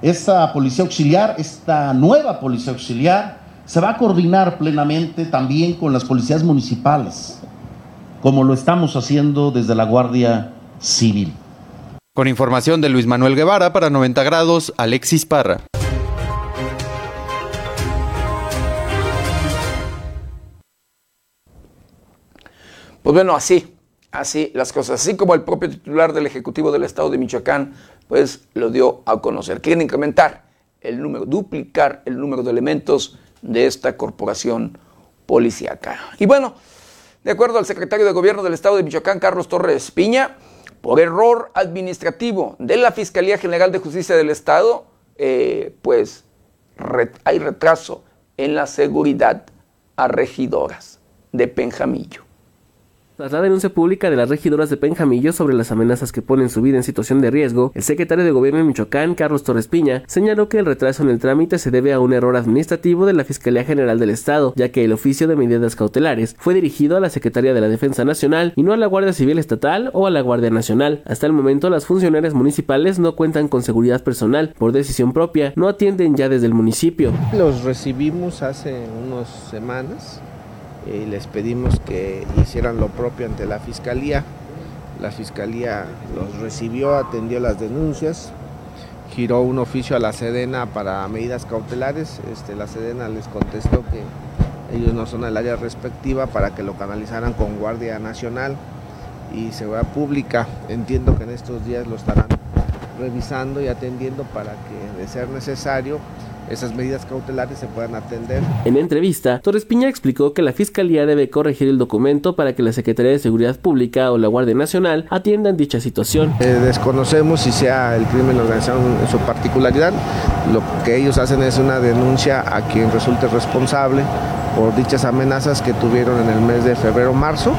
Esta policía auxiliar, esta nueva policía auxiliar, se va a coordinar plenamente también con las policías municipales, como lo estamos haciendo desde la Guardia Civil. Con información de Luis Manuel Guevara para 90 grados, Alexis Parra. Pues bueno, así, así las cosas. Así como el propio titular del Ejecutivo del Estado de Michoacán, pues lo dio a conocer. Quieren incrementar el número, duplicar el número de elementos de esta corporación policíaca. Y bueno, de acuerdo al secretario de Gobierno del Estado de Michoacán, Carlos Torres Piña, por error administrativo de la Fiscalía General de Justicia del Estado, eh, pues hay retraso en la seguridad a regidoras de Penjamillo. Tras la denuncia pública de las regidoras de Penjamillo sobre las amenazas que ponen su vida en situación de riesgo, el secretario de Gobierno de Michoacán, Carlos Torres Piña, señaló que el retraso en el trámite se debe a un error administrativo de la Fiscalía General del Estado, ya que el oficio de medidas cautelares fue dirigido a la Secretaría de la Defensa Nacional y no a la Guardia Civil Estatal o a la Guardia Nacional. Hasta el momento, las funcionarias municipales no cuentan con seguridad personal. Por decisión propia, no atienden ya desde el municipio. Los recibimos hace unas semanas y les pedimos que hicieran lo propio ante la fiscalía. La fiscalía los recibió, atendió las denuncias, giró un oficio a la Sedena para medidas cautelares. Este, la Sedena les contestó que ellos no son el área respectiva para que lo canalizaran con Guardia Nacional y Seguridad Pública. Entiendo que en estos días lo estarán revisando y atendiendo para que, de ser necesario, esas medidas cautelares se puedan atender. En entrevista, Torres Piña explicó que la Fiscalía debe corregir el documento para que la Secretaría de Seguridad Pública o la Guardia Nacional atiendan dicha situación. Eh, desconocemos si sea el crimen organizado en su particularidad. lo que ellos hacen es una denuncia a quien resulte responsable por dichas amenazas que tuvieron en el mes de febrero-marzo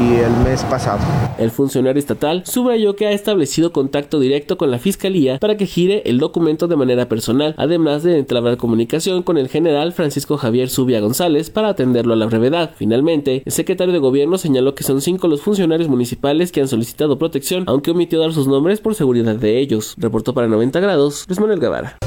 y el mes pasado. El funcionario estatal subrayó que ha establecido contacto directo con la Fiscalía para que gire el documento de manera personal, además de entablar comunicación con el general Francisco Javier Zubia González para atenderlo a la brevedad. Finalmente, el secretario de Gobierno señaló que son cinco los funcionarios municipales que han solicitado protección, aunque omitió dar sus nombres por seguridad de ellos. Reportó para 90 grados Luis Manuel Guevara.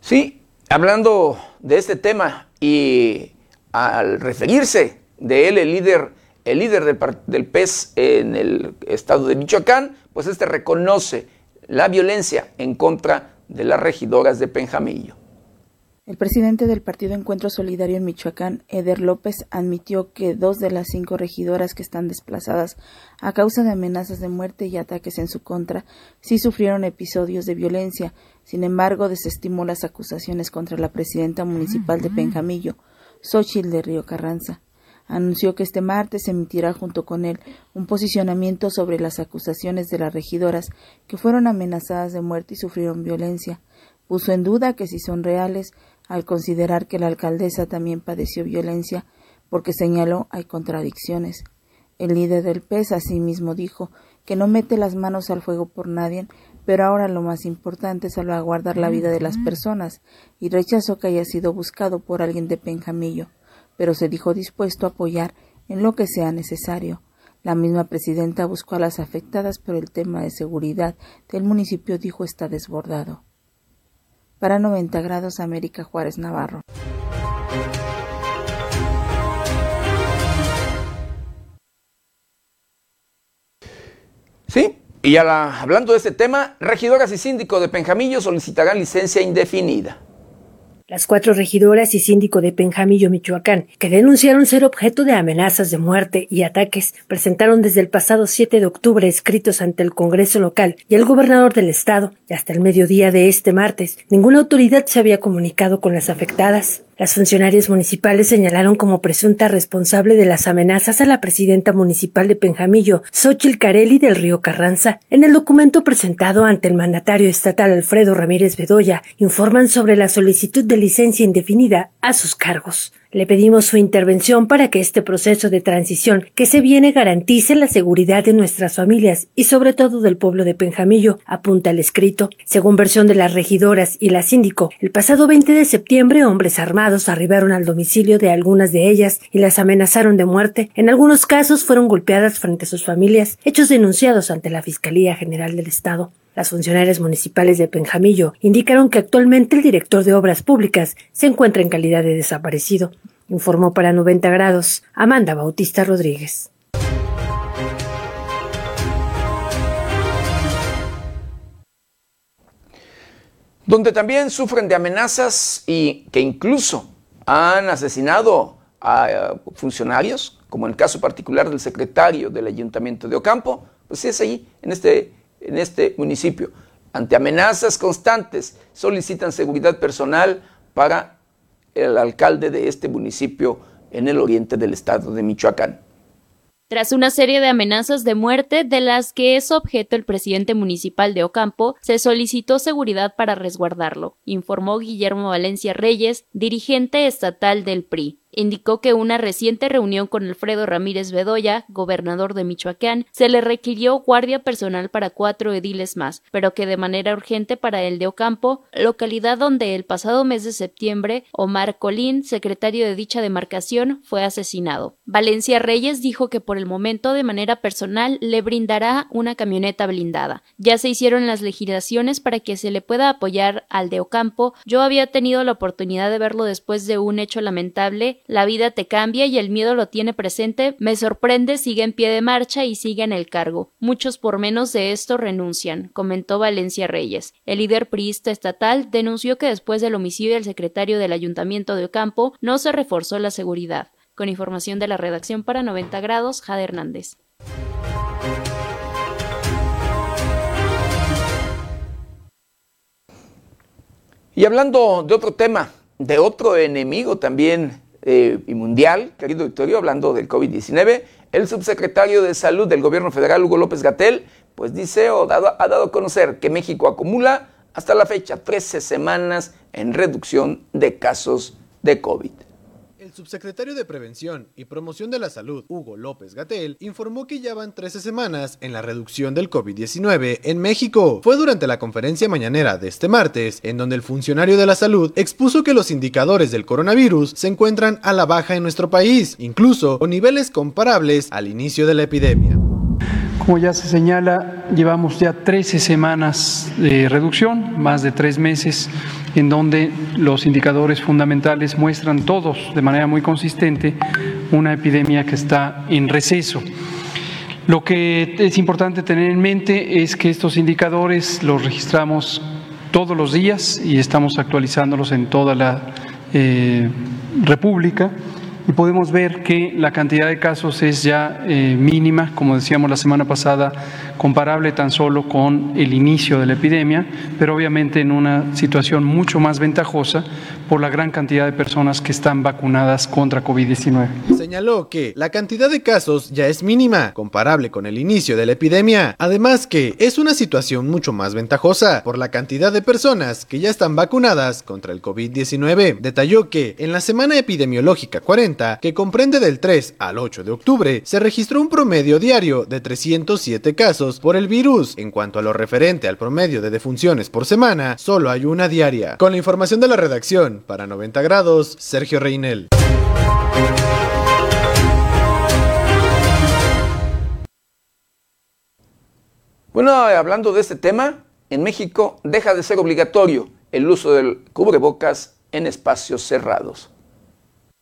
Sí, hablando de este tema y al referirse de él, el líder, el líder del, del PES en el estado de Michoacán, pues este reconoce la violencia en contra de las regidoras de Penjamillo. El presidente del Partido Encuentro Solidario en Michoacán, Eder López, admitió que dos de las cinco regidoras que están desplazadas a causa de amenazas de muerte y ataques en su contra sí sufrieron episodios de violencia. Sin embargo, desestimó las acusaciones contra la presidenta municipal de Penjamillo, Xochitl de Río Carranza. Anunció que este martes emitirá junto con él un posicionamiento sobre las acusaciones de las regidoras que fueron amenazadas de muerte y sufrieron violencia. Puso en duda que si son reales, al considerar que la alcaldesa también padeció violencia, porque señaló hay contradicciones. El líder del PES asimismo dijo que no mete las manos al fuego por nadie, pero ahora lo más importante es salvaguardar la vida de las personas, y rechazó que haya sido buscado por alguien de Penjamillo, pero se dijo dispuesto a apoyar en lo que sea necesario. La misma presidenta buscó a las afectadas, pero el tema de seguridad del municipio dijo está desbordado. Para 90 grados América Juárez Navarro. Sí, y hablando de este tema, regidoras y síndico de Penjamillo solicitarán licencia indefinida. Las cuatro regidoras y síndico de Penjamillo, Michoacán, que denunciaron ser objeto de amenazas de muerte y ataques, presentaron desde el pasado 7 de octubre escritos ante el Congreso local y el gobernador del estado, y hasta el mediodía de este martes, ninguna autoridad se había comunicado con las afectadas. Las funcionarias municipales señalaron como presunta responsable de las amenazas a la presidenta municipal de Penjamillo, Xochil Carelli del Río Carranza. En el documento presentado ante el mandatario estatal Alfredo Ramírez Bedoya, informan sobre la solicitud de licencia indefinida a sus cargos. Le pedimos su intervención para que este proceso de transición que se viene garantice la seguridad de nuestras familias y sobre todo del pueblo de Penjamillo, apunta el escrito. Según versión de las regidoras y la síndico, el pasado 20 de septiembre hombres armados arribaron al domicilio de algunas de ellas y las amenazaron de muerte. En algunos casos fueron golpeadas frente a sus familias, hechos denunciados ante la Fiscalía General del Estado. Las funcionarias municipales de Penjamillo indicaron que actualmente el director de Obras Públicas se encuentra en calidad de desaparecido. Informó para 90 grados Amanda Bautista Rodríguez. Donde también sufren de amenazas y que incluso han asesinado a eh, funcionarios, como en el caso particular del secretario del Ayuntamiento de Ocampo, pues es ahí, en este en este municipio. Ante amenazas constantes, solicitan seguridad personal para el alcalde de este municipio en el oriente del estado de Michoacán. Tras una serie de amenazas de muerte de las que es objeto el presidente municipal de Ocampo, se solicitó seguridad para resguardarlo, informó Guillermo Valencia Reyes, dirigente estatal del PRI indicó que una reciente reunión con Alfredo Ramírez Bedoya, gobernador de Michoacán, se le requirió guardia personal para cuatro ediles más, pero que de manera urgente para el de Ocampo, localidad donde el pasado mes de septiembre Omar Colín, secretario de dicha demarcación, fue asesinado. Valencia Reyes dijo que por el momento de manera personal le brindará una camioneta blindada. Ya se hicieron las legislaciones para que se le pueda apoyar al de Ocampo. Yo había tenido la oportunidad de verlo después de un hecho lamentable la vida te cambia y el miedo lo tiene presente, me sorprende, sigue en pie de marcha y sigue en el cargo. Muchos por menos de esto renuncian, comentó Valencia Reyes. El líder priista estatal denunció que después del homicidio del secretario del Ayuntamiento de Ocampo no se reforzó la seguridad. Con información de la redacción para 90 grados, Jade Hernández. Y hablando de otro tema, de otro enemigo también eh, y mundial, querido Victorio, hablando del COVID-19, el subsecretario de Salud del gobierno federal, Hugo López Gatel, pues dice o ha dado a conocer que México acumula hasta la fecha 13 semanas en reducción de casos de COVID. Subsecretario de Prevención y Promoción de la Salud, Hugo López Gatel, informó que ya van 13 semanas en la reducción del COVID-19 en México. Fue durante la conferencia mañanera de este martes, en donde el funcionario de la salud expuso que los indicadores del coronavirus se encuentran a la baja en nuestro país, incluso con niveles comparables al inicio de la epidemia. Como ya se señala, llevamos ya 13 semanas de reducción, más de tres meses, en donde los indicadores fundamentales muestran todos de manera muy consistente una epidemia que está en receso. Lo que es importante tener en mente es que estos indicadores los registramos todos los días y estamos actualizándolos en toda la eh, República y podemos ver que la cantidad de casos es ya eh, mínima, como decíamos la semana pasada, comparable tan solo con el inicio de la epidemia, pero obviamente en una situación mucho más ventajosa por la gran cantidad de personas que están vacunadas contra COVID-19. Señaló que la cantidad de casos ya es mínima, comparable con el inicio de la epidemia, además que es una situación mucho más ventajosa por la cantidad de personas que ya están vacunadas contra el COVID-19. Detalló que en la semana epidemiológica 40, que comprende del 3 al 8 de octubre, se registró un promedio diario de 307 casos por el virus. En cuanto a lo referente al promedio de defunciones por semana, solo hay una diaria. Con la información de la redacción, para 90 grados, Sergio Reinel. Bueno, hablando de este tema, en México deja de ser obligatorio el uso del cubrebocas en espacios cerrados.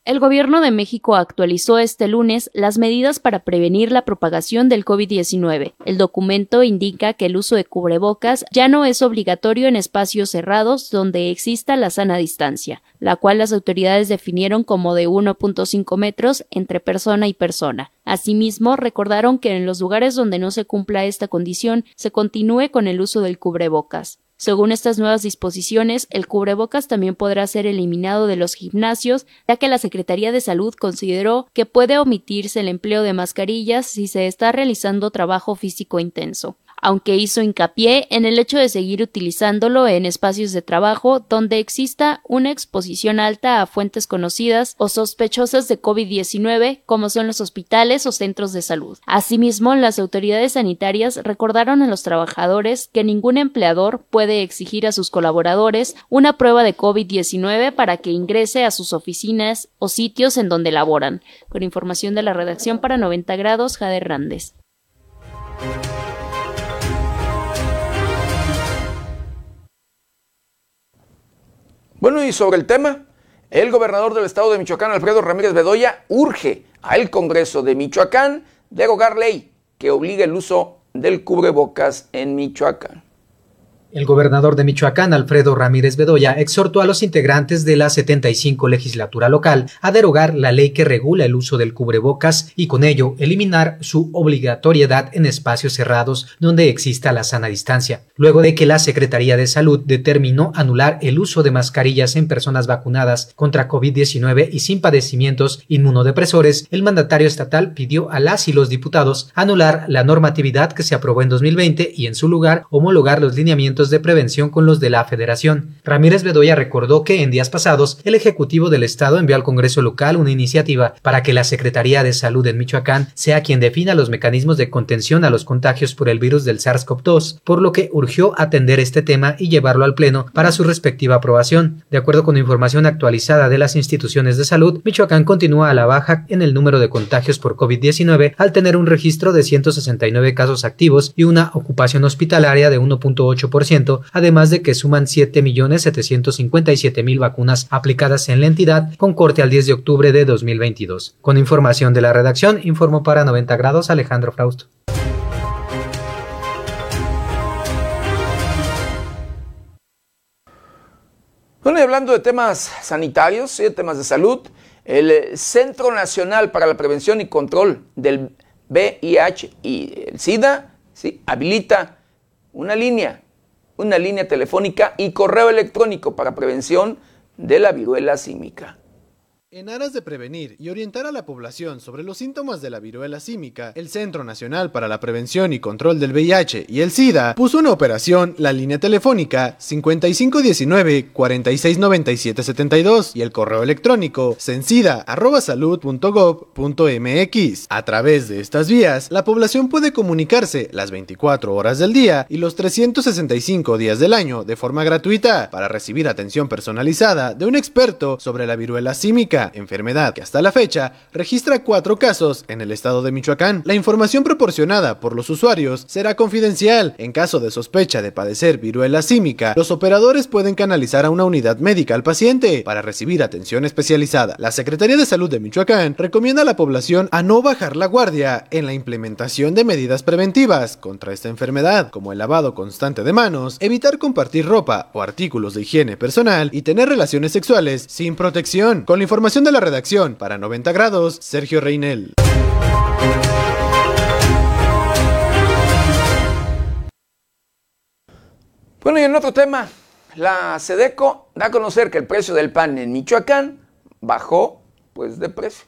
El gobierno de México actualizó este lunes las medidas para prevenir la propagación del COVID-19. El documento indica que el uso de cubrebocas ya no es obligatorio en espacios cerrados donde exista la sana distancia, la cual las autoridades definieron como de 1.5 metros entre persona y persona. Asimismo, recordaron que en los lugares donde no se cumpla esta condición se continúe con el uso del cubrebocas. Según estas nuevas disposiciones, el cubrebocas también podrá ser eliminado de los gimnasios, ya que la Secretaría de Salud consideró que puede omitirse el empleo de mascarillas si se está realizando trabajo físico intenso aunque hizo hincapié en el hecho de seguir utilizándolo en espacios de trabajo donde exista una exposición alta a fuentes conocidas o sospechosas de COVID-19, como son los hospitales o centros de salud. Asimismo, las autoridades sanitarias recordaron a los trabajadores que ningún empleador puede exigir a sus colaboradores una prueba de COVID-19 para que ingrese a sus oficinas o sitios en donde laboran. Con información de la redacción para 90 grados, Jade Hernández. Bueno, y sobre el tema, el gobernador del estado de Michoacán, Alfredo Ramírez Bedoya, urge al Congreso de Michoacán derogar ley que obligue el uso del cubrebocas en Michoacán. El gobernador de Michoacán, Alfredo Ramírez Bedoya, exhortó a los integrantes de la 75 legislatura local a derogar la ley que regula el uso del cubrebocas y con ello eliminar su obligatoriedad en espacios cerrados donde exista la sana distancia. Luego de que la Secretaría de Salud determinó anular el uso de mascarillas en personas vacunadas contra COVID-19 y sin padecimientos inmunodepresores, el mandatario estatal pidió a las y los diputados anular la normatividad que se aprobó en 2020 y en su lugar homologar los lineamientos de prevención con los de la Federación. Ramírez Bedoya recordó que en días pasados el Ejecutivo del Estado envió al Congreso local una iniciativa para que la Secretaría de Salud en Michoacán sea quien defina los mecanismos de contención a los contagios por el virus del SARS-CoV-2, por lo que urgió atender este tema y llevarlo al Pleno para su respectiva aprobación. De acuerdo con información actualizada de las instituciones de salud, Michoacán continúa a la baja en el número de contagios por COVID-19 al tener un registro de 169 casos activos y una ocupación hospitalaria de 1.8% además de que suman 7.757.000 vacunas aplicadas en la entidad con corte al 10 de octubre de 2022. Con información de la redacción, informó para 90 grados Alejandro Frausto. Bueno, y hablando de temas sanitarios y de temas de salud, el Centro Nacional para la Prevención y Control del VIH y el SIDA ¿sí? habilita una línea una línea telefónica y correo electrónico para prevención de la viruela símica. En aras de prevenir y orientar a la población sobre los síntomas de la viruela símica, el Centro Nacional para la Prevención y Control del VIH y el SIDA puso en operación la línea telefónica 5519-469772 y el correo electrónico censida.salud.gov.mx. A través de estas vías, la población puede comunicarse las 24 horas del día y los 365 días del año de forma gratuita para recibir atención personalizada de un experto sobre la viruela símica enfermedad que hasta la fecha registra cuatro casos en el estado de Michoacán. La información proporcionada por los usuarios será confidencial. En caso de sospecha de padecer viruela símica, los operadores pueden canalizar a una unidad médica al paciente para recibir atención especializada. La Secretaría de Salud de Michoacán recomienda a la población a no bajar la guardia en la implementación de medidas preventivas contra esta enfermedad, como el lavado constante de manos, evitar compartir ropa o artículos de higiene personal y tener relaciones sexuales sin protección. Con la información de la redacción para 90 grados, Sergio Reinel. Bueno, y en otro tema, la Sedeco da a conocer que el precio del pan en Michoacán bajó pues de precio.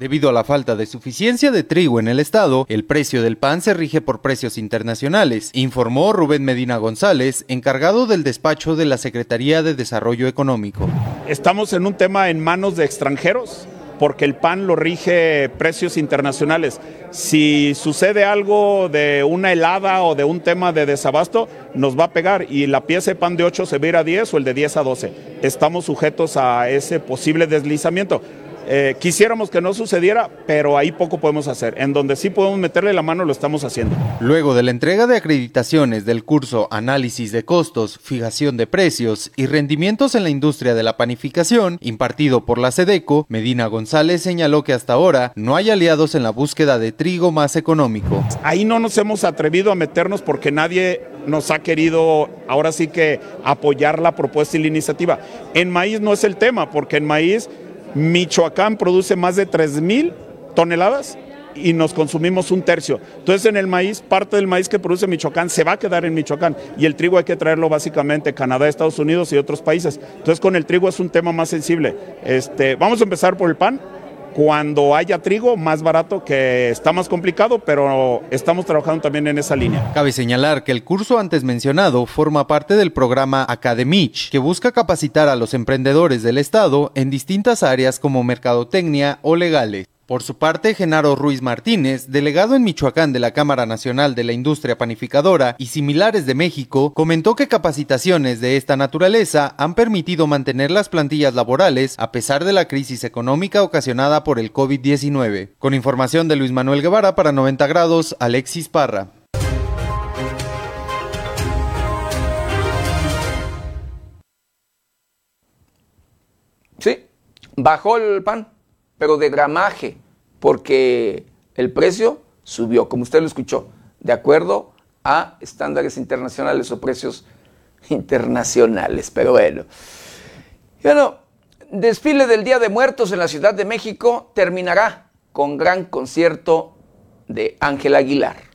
Debido a la falta de suficiencia de trigo en el estado, el precio del pan se rige por precios internacionales, informó Rubén Medina González, encargado del despacho de la Secretaría de Desarrollo Económico. Estamos en un tema en manos de extranjeros porque el pan lo rige precios internacionales. Si sucede algo de una helada o de un tema de desabasto, nos va a pegar y la pieza de pan de 8 se va a ir a 10 o el de 10 a 12. Estamos sujetos a ese posible deslizamiento. Eh, quisiéramos que no sucediera, pero ahí poco podemos hacer. En donde sí podemos meterle la mano lo estamos haciendo. Luego de la entrega de acreditaciones del curso Análisis de Costos, Fijación de Precios y Rendimientos en la Industria de la Panificación, impartido por la SEDECO, Medina González señaló que hasta ahora no hay aliados en la búsqueda de trigo más económico. Ahí no nos hemos atrevido a meternos porque nadie nos ha querido ahora sí que apoyar la propuesta y la iniciativa. En maíz no es el tema, porque en maíz Michoacán produce más de 3 mil toneladas y nos consumimos un tercio. Entonces en el maíz, parte del maíz que produce Michoacán se va a quedar en Michoacán y el trigo hay que traerlo básicamente Canadá, Estados Unidos y otros países. Entonces con el trigo es un tema más sensible. Este, vamos a empezar por el pan cuando haya trigo más barato, que está más complicado, pero estamos trabajando también en esa línea. Cabe señalar que el curso antes mencionado forma parte del programa Academich, que busca capacitar a los emprendedores del Estado en distintas áreas como mercadotecnia o legales. Por su parte, Genaro Ruiz Martínez, delegado en Michoacán de la Cámara Nacional de la Industria Panificadora y similares de México, comentó que capacitaciones de esta naturaleza han permitido mantener las plantillas laborales a pesar de la crisis económica ocasionada por el COVID-19. Con información de Luis Manuel Guevara para 90 grados, Alexis Parra. Sí, bajó el pan pero de gramaje, porque el precio subió, como usted lo escuchó, de acuerdo a estándares internacionales o precios internacionales. Pero bueno. Bueno, desfile del Día de Muertos en la Ciudad de México terminará con gran concierto de Ángel Aguilar.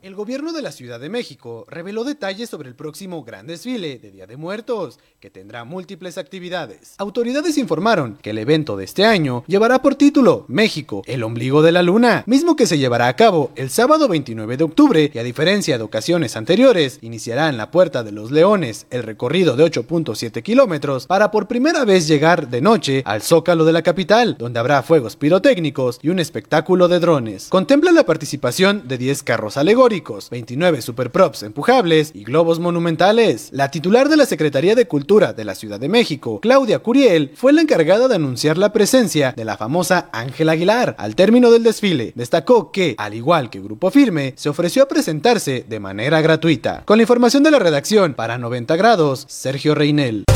El gobierno de la Ciudad de México reveló detalles sobre el próximo gran desfile de Día de Muertos, que tendrá múltiples actividades. Autoridades informaron que el evento de este año llevará por título México, el ombligo de la luna, mismo que se llevará a cabo el sábado 29 de octubre y a diferencia de ocasiones anteriores, iniciará en la Puerta de los Leones el recorrido de 8.7 kilómetros para por primera vez llegar de noche al Zócalo de la capital, donde habrá fuegos pirotécnicos y un espectáculo de drones. Contempla la participación de 10 carros alegóricos 29 superprops empujables y globos monumentales. La titular de la Secretaría de Cultura de la Ciudad de México, Claudia Curiel, fue la encargada de anunciar la presencia de la famosa Ángela Aguilar. Al término del desfile, destacó que, al igual que Grupo Firme, se ofreció a presentarse de manera gratuita. Con la información de la redacción para 90 grados, Sergio Reinel.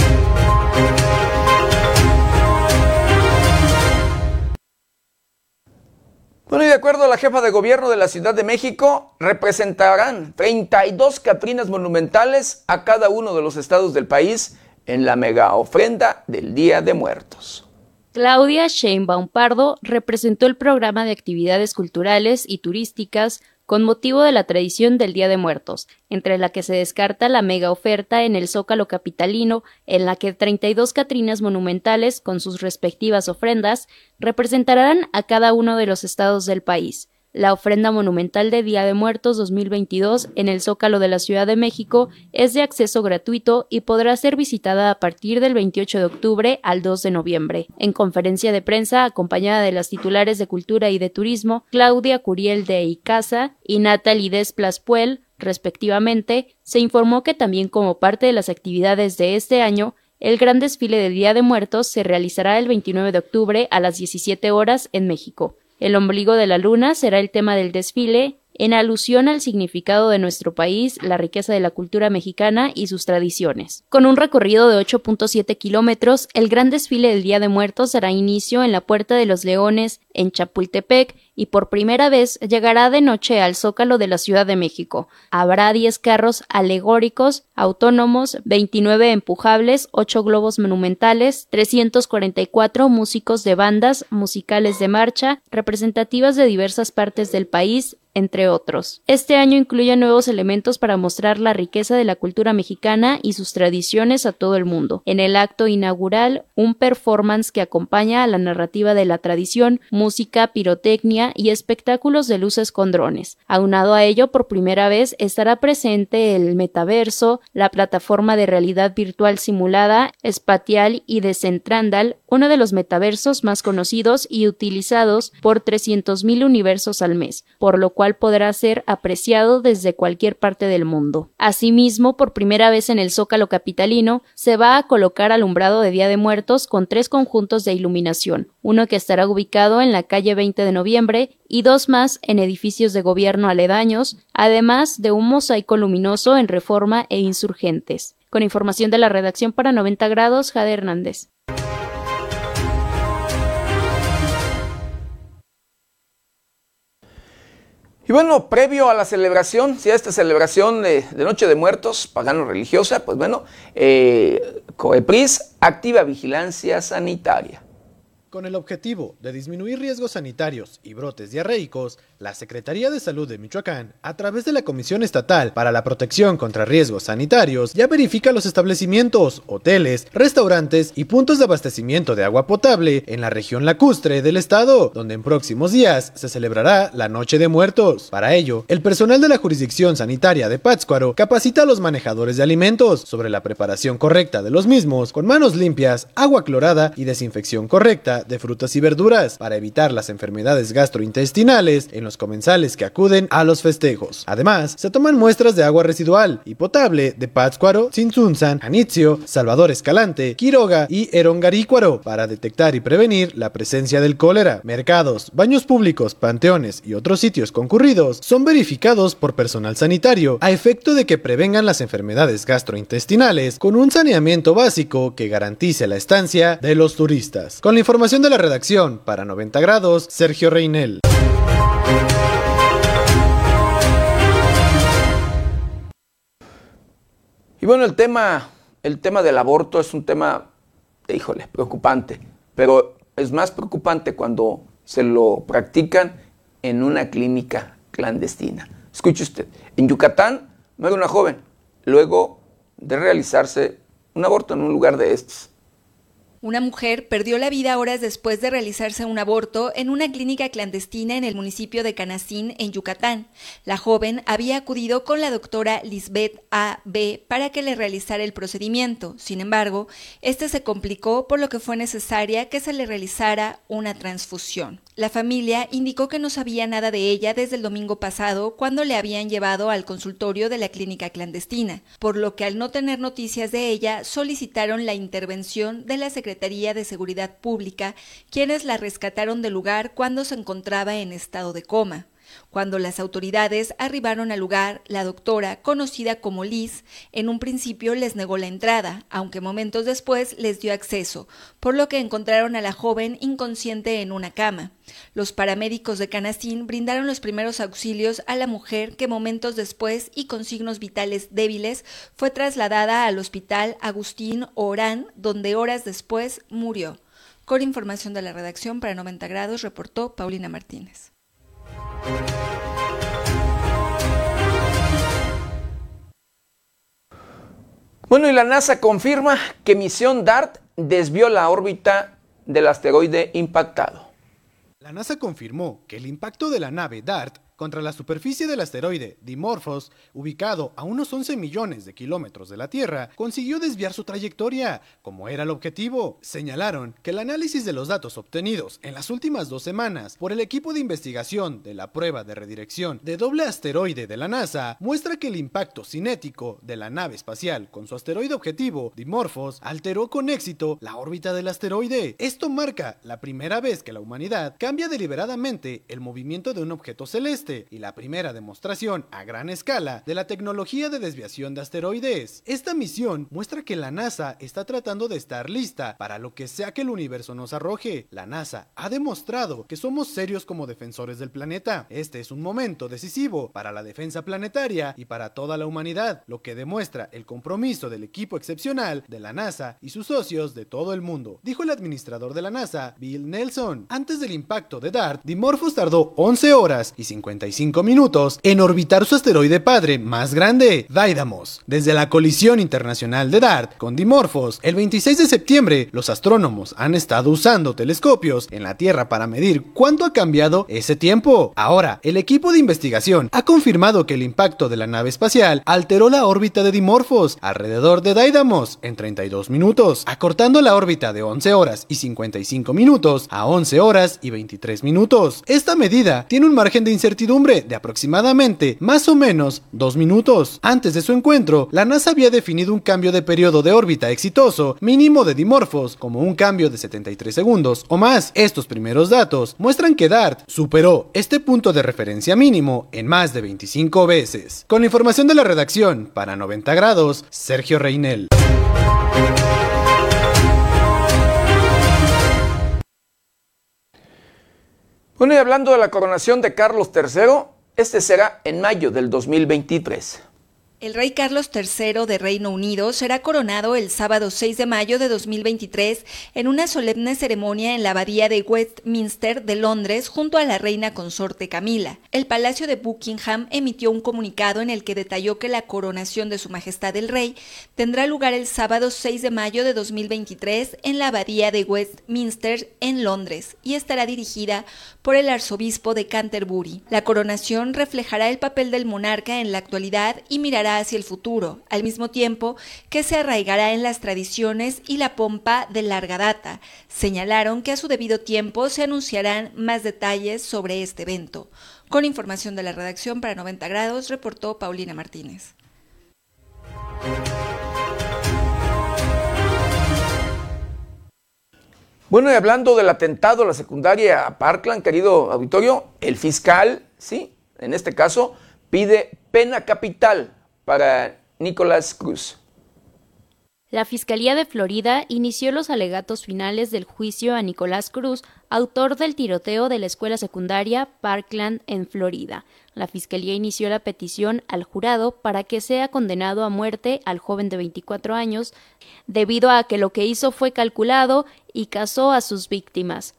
Bueno, y de acuerdo a la jefa de gobierno de la Ciudad de México, representarán 32 catrinas monumentales a cada uno de los estados del país en la mega ofrenda del Día de Muertos. Claudia Sheinbaum Pardo representó el programa de actividades culturales y turísticas con motivo de la tradición del Día de Muertos, entre la que se descarta la mega oferta en el Zócalo capitalino, en la que 32 Catrinas monumentales, con sus respectivas ofrendas, representarán a cada uno de los estados del país. La ofrenda monumental de Día de Muertos 2022 en el Zócalo de la Ciudad de México es de acceso gratuito y podrá ser visitada a partir del 28 de octubre al 2 de noviembre. En conferencia de prensa acompañada de las titulares de Cultura y de Turismo, Claudia Curiel de Icaza y Natalie Desplaspuel, respectivamente, se informó que también como parte de las actividades de este año, el gran desfile del Día de Muertos se realizará el 29 de octubre a las 17 horas en México. El ombligo de la luna será el tema del desfile, en alusión al significado de nuestro país, la riqueza de la cultura mexicana y sus tradiciones. Con un recorrido de 8.7 kilómetros, el gran desfile del Día de Muertos dará inicio en la Puerta de los Leones, en Chapultepec, y por primera vez llegará de noche al Zócalo de la Ciudad de México. Habrá 10 carros alegóricos, autónomos, 29 empujables, 8 globos monumentales, 344 músicos de bandas musicales de marcha, representativas de diversas partes del país, entre otros. Este año incluye nuevos elementos para mostrar la riqueza de la cultura mexicana y sus tradiciones a todo el mundo. En el acto inaugural, un performance que acompaña a la narrativa de la tradición, música, pirotecnia y espectáculos de luces con drones. Aunado a ello, por primera vez estará presente el metaverso, la plataforma de realidad virtual simulada, espacial y de Centrandal, uno de los metaversos más conocidos y utilizados por 300.000 universos al mes, por lo cual podrá ser apreciado desde cualquier parte del mundo. Asimismo, por primera vez en el Zócalo capitalino, se va a colocar alumbrado de Día de Muertos con tres conjuntos de iluminación, uno que estará ubicado en la calle 20 de noviembre y dos más en edificios de gobierno aledaños, además de un mosaico luminoso en Reforma e Insurgentes. Con información de la redacción para 90 grados, Jade Hernández. Y bueno, previo a la celebración, si a esta celebración de, Noche de Muertos, pagano-religiosa, pues bueno, eh, Coepris activa vigilancia sanitaria. Con el objetivo de disminuir riesgos sanitarios y brotes diarreicos, la Secretaría de Salud de Michoacán, a través de la Comisión Estatal para la Protección contra Riesgos Sanitarios, ya verifica los establecimientos, hoteles, restaurantes y puntos de abastecimiento de agua potable en la región lacustre del estado, donde en próximos días se celebrará la Noche de Muertos. Para ello, el personal de la jurisdicción sanitaria de Pátzcuaro capacita a los manejadores de alimentos sobre la preparación correcta de los mismos con manos limpias, agua clorada y desinfección correcta de frutas y verduras para evitar las enfermedades gastrointestinales en los comensales que acuden a los festejos. Además, se toman muestras de agua residual y potable de Pátzcuaro, Tzintzunzan, Anitzio, Salvador Escalante, Quiroga y Erongarícuaro para detectar y prevenir la presencia del cólera. Mercados, baños públicos, panteones y otros sitios concurridos son verificados por personal sanitario a efecto de que prevengan las enfermedades gastrointestinales con un saneamiento básico que garantice la estancia de los turistas. Con la información de la redacción para 90 grados, Sergio Reinel. Y bueno, el tema, el tema del aborto es un tema, híjole, preocupante, pero es más preocupante cuando se lo practican en una clínica clandestina. Escuche usted, en Yucatán muere una joven luego de realizarse un aborto en un lugar de estos. Una mujer perdió la vida horas después de realizarse un aborto en una clínica clandestina en el municipio de Canacín, en Yucatán. La joven había acudido con la doctora Lisbeth A. B. para que le realizara el procedimiento. Sin embargo, este se complicó por lo que fue necesaria que se le realizara una transfusión. La familia indicó que no sabía nada de ella desde el domingo pasado cuando le habían llevado al consultorio de la clínica clandestina, por lo que al no tener noticias de ella solicitaron la intervención de la Secretaría de Seguridad Pública, quienes la rescataron del lugar cuando se encontraba en estado de coma. Cuando las autoridades arribaron al lugar, la doctora, conocida como Liz, en un principio les negó la entrada, aunque momentos después les dio acceso, por lo que encontraron a la joven inconsciente en una cama. Los paramédicos de Canacín brindaron los primeros auxilios a la mujer que momentos después y con signos vitales débiles fue trasladada al hospital Agustín Orán, donde horas después murió. Con información de la redacción para 90 grados reportó Paulina Martínez. Bueno, y la NASA confirma que misión DART desvió la órbita del asteroide impactado. La NASA confirmó que el impacto de la nave DART contra la superficie del asteroide Dimorphos, ubicado a unos 11 millones de kilómetros de la Tierra, consiguió desviar su trayectoria, como era el objetivo. Señalaron que el análisis de los datos obtenidos en las últimas dos semanas por el equipo de investigación de la prueba de redirección de doble asteroide de la NASA muestra que el impacto cinético de la nave espacial con su asteroide objetivo, Dimorphos, alteró con éxito la órbita del asteroide. Esto marca la primera vez que la humanidad cambia deliberadamente el movimiento de un objeto celeste y la primera demostración a gran escala de la tecnología de desviación de asteroides. Esta misión muestra que la NASA está tratando de estar lista para lo que sea que el universo nos arroje. La NASA ha demostrado que somos serios como defensores del planeta. Este es un momento decisivo para la defensa planetaria y para toda la humanidad, lo que demuestra el compromiso del equipo excepcional de la NASA y sus socios de todo el mundo, dijo el administrador de la NASA, Bill Nelson. Antes del impacto de DART, Dimorphos tardó 11 horas y 50 minutos en orbitar su asteroide padre más grande, Daidamos. Desde la colisión internacional de DART con Dimorphos, el 26 de septiembre, los astrónomos han estado usando telescopios en la Tierra para medir cuánto ha cambiado ese tiempo. Ahora, el equipo de investigación ha confirmado que el impacto de la nave espacial alteró la órbita de Dimorphos alrededor de Daidamos en 32 minutos, acortando la órbita de 11 horas y 55 minutos a 11 horas y 23 minutos. Esta medida tiene un margen de incertidumbre de aproximadamente más o menos dos minutos. Antes de su encuentro, la NASA había definido un cambio de periodo de órbita exitoso mínimo de Dimorphos como un cambio de 73 segundos o más. Estos primeros datos muestran que DART superó este punto de referencia mínimo en más de 25 veces. Con información de la redacción, para 90 grados, Sergio Reinel. Bueno, y hablando de la coronación de Carlos III, este será en mayo del 2023. El rey Carlos III de Reino Unido será coronado el sábado 6 de mayo de 2023 en una solemne ceremonia en la abadía de Westminster de Londres junto a la reina consorte Camila. El Palacio de Buckingham emitió un comunicado en el que detalló que la coronación de Su Majestad el Rey tendrá lugar el sábado 6 de mayo de 2023 en la abadía de Westminster en Londres y estará dirigida por el arzobispo de Canterbury. La coronación reflejará el papel del monarca en la actualidad y mirará hacia el futuro, al mismo tiempo que se arraigará en las tradiciones y la pompa de larga data. Señalaron que a su debido tiempo se anunciarán más detalles sobre este evento. Con información de la redacción para 90 grados, reportó Paulina Martínez. Bueno, y hablando del atentado a la secundaria Parkland, querido auditorio, el fiscal, sí, en este caso, pide pena capital para Nicolás Cruz. La Fiscalía de Florida inició los alegatos finales del juicio a Nicolás Cruz, autor del tiroteo de la escuela secundaria Parkland en Florida. La Fiscalía inició la petición al jurado para que sea condenado a muerte al joven de 24 años, debido a que lo que hizo fue calculado y casó a sus víctimas.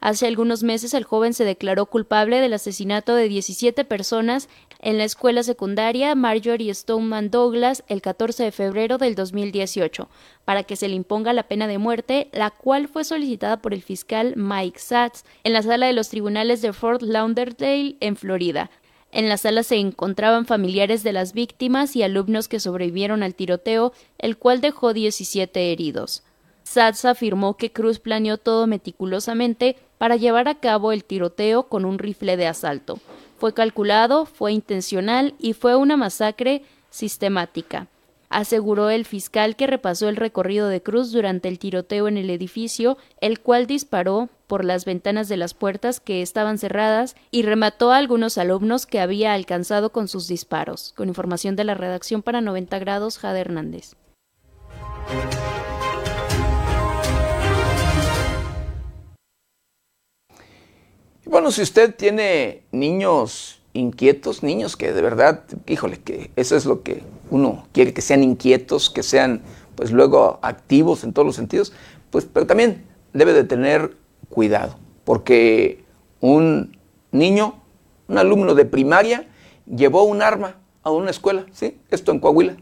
Hace algunos meses el joven se declaró culpable del asesinato de 17 personas en la escuela secundaria Marjorie Stoneman Douglas el 14 de febrero del 2018 para que se le imponga la pena de muerte, la cual fue solicitada por el fiscal Mike Satz en la sala de los tribunales de Fort Lauderdale en Florida. En la sala se encontraban familiares de las víctimas y alumnos que sobrevivieron al tiroteo, el cual dejó 17 heridos. Satz afirmó que Cruz planeó todo meticulosamente para llevar a cabo el tiroteo con un rifle de asalto. Fue calculado, fue intencional y fue una masacre sistemática, aseguró el fiscal que repasó el recorrido de Cruz durante el tiroteo en el edificio, el cual disparó por las ventanas de las puertas que estaban cerradas y remató a algunos alumnos que había alcanzado con sus disparos. Con información de la redacción para 90 grados, Jade Hernández. Bueno, si usted tiene niños inquietos, niños que de verdad, híjole, que eso es lo que uno quiere, que sean inquietos, que sean pues luego activos en todos los sentidos, pues pero también debe de tener cuidado, porque un niño, un alumno de primaria, llevó un arma a una escuela, ¿sí? Esto en Coahuila.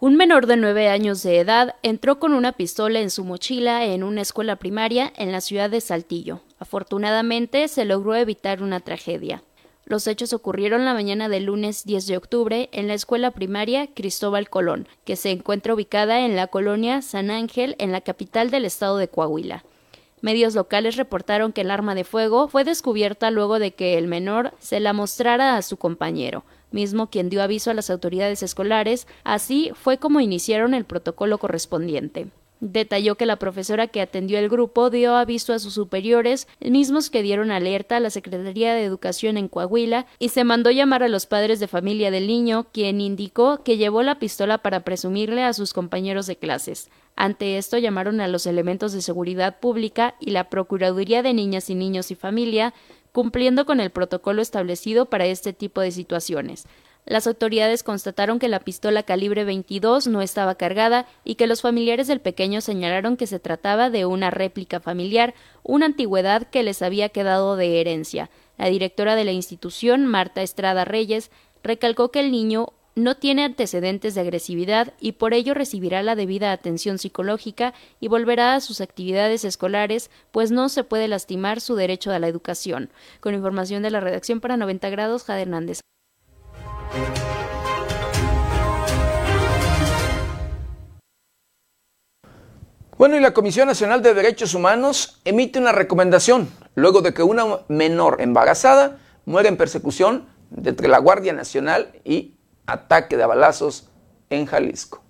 Un menor de nueve años de edad entró con una pistola en su mochila en una escuela primaria en la ciudad de Saltillo. Afortunadamente se logró evitar una tragedia. Los hechos ocurrieron la mañana del lunes 10 de octubre en la escuela primaria Cristóbal Colón, que se encuentra ubicada en la colonia San Ángel, en la capital del estado de Coahuila. Medios locales reportaron que el arma de fuego fue descubierta luego de que el menor se la mostrara a su compañero, mismo quien dio aviso a las autoridades escolares, así fue como iniciaron el protocolo correspondiente. Detalló que la profesora que atendió el grupo dio aviso a sus superiores, mismos que dieron alerta a la Secretaría de Educación en Coahuila, y se mandó llamar a los padres de familia del niño, quien indicó que llevó la pistola para presumirle a sus compañeros de clases. Ante esto llamaron a los elementos de seguridad pública y la Procuraduría de Niñas y Niños y Familia, cumpliendo con el protocolo establecido para este tipo de situaciones. Las autoridades constataron que la pistola calibre 22 no estaba cargada y que los familiares del pequeño señalaron que se trataba de una réplica familiar, una antigüedad que les había quedado de herencia. La directora de la institución, Marta Estrada Reyes, recalcó que el niño no tiene antecedentes de agresividad y por ello recibirá la debida atención psicológica y volverá a sus actividades escolares, pues no se puede lastimar su derecho a la educación. Con información de la redacción para 90 grados, Jade Hernández. Bueno, y la Comisión Nacional de Derechos Humanos emite una recomendación luego de que una menor embarazada muere en persecución entre la Guardia Nacional y ataque de balazos en Jalisco.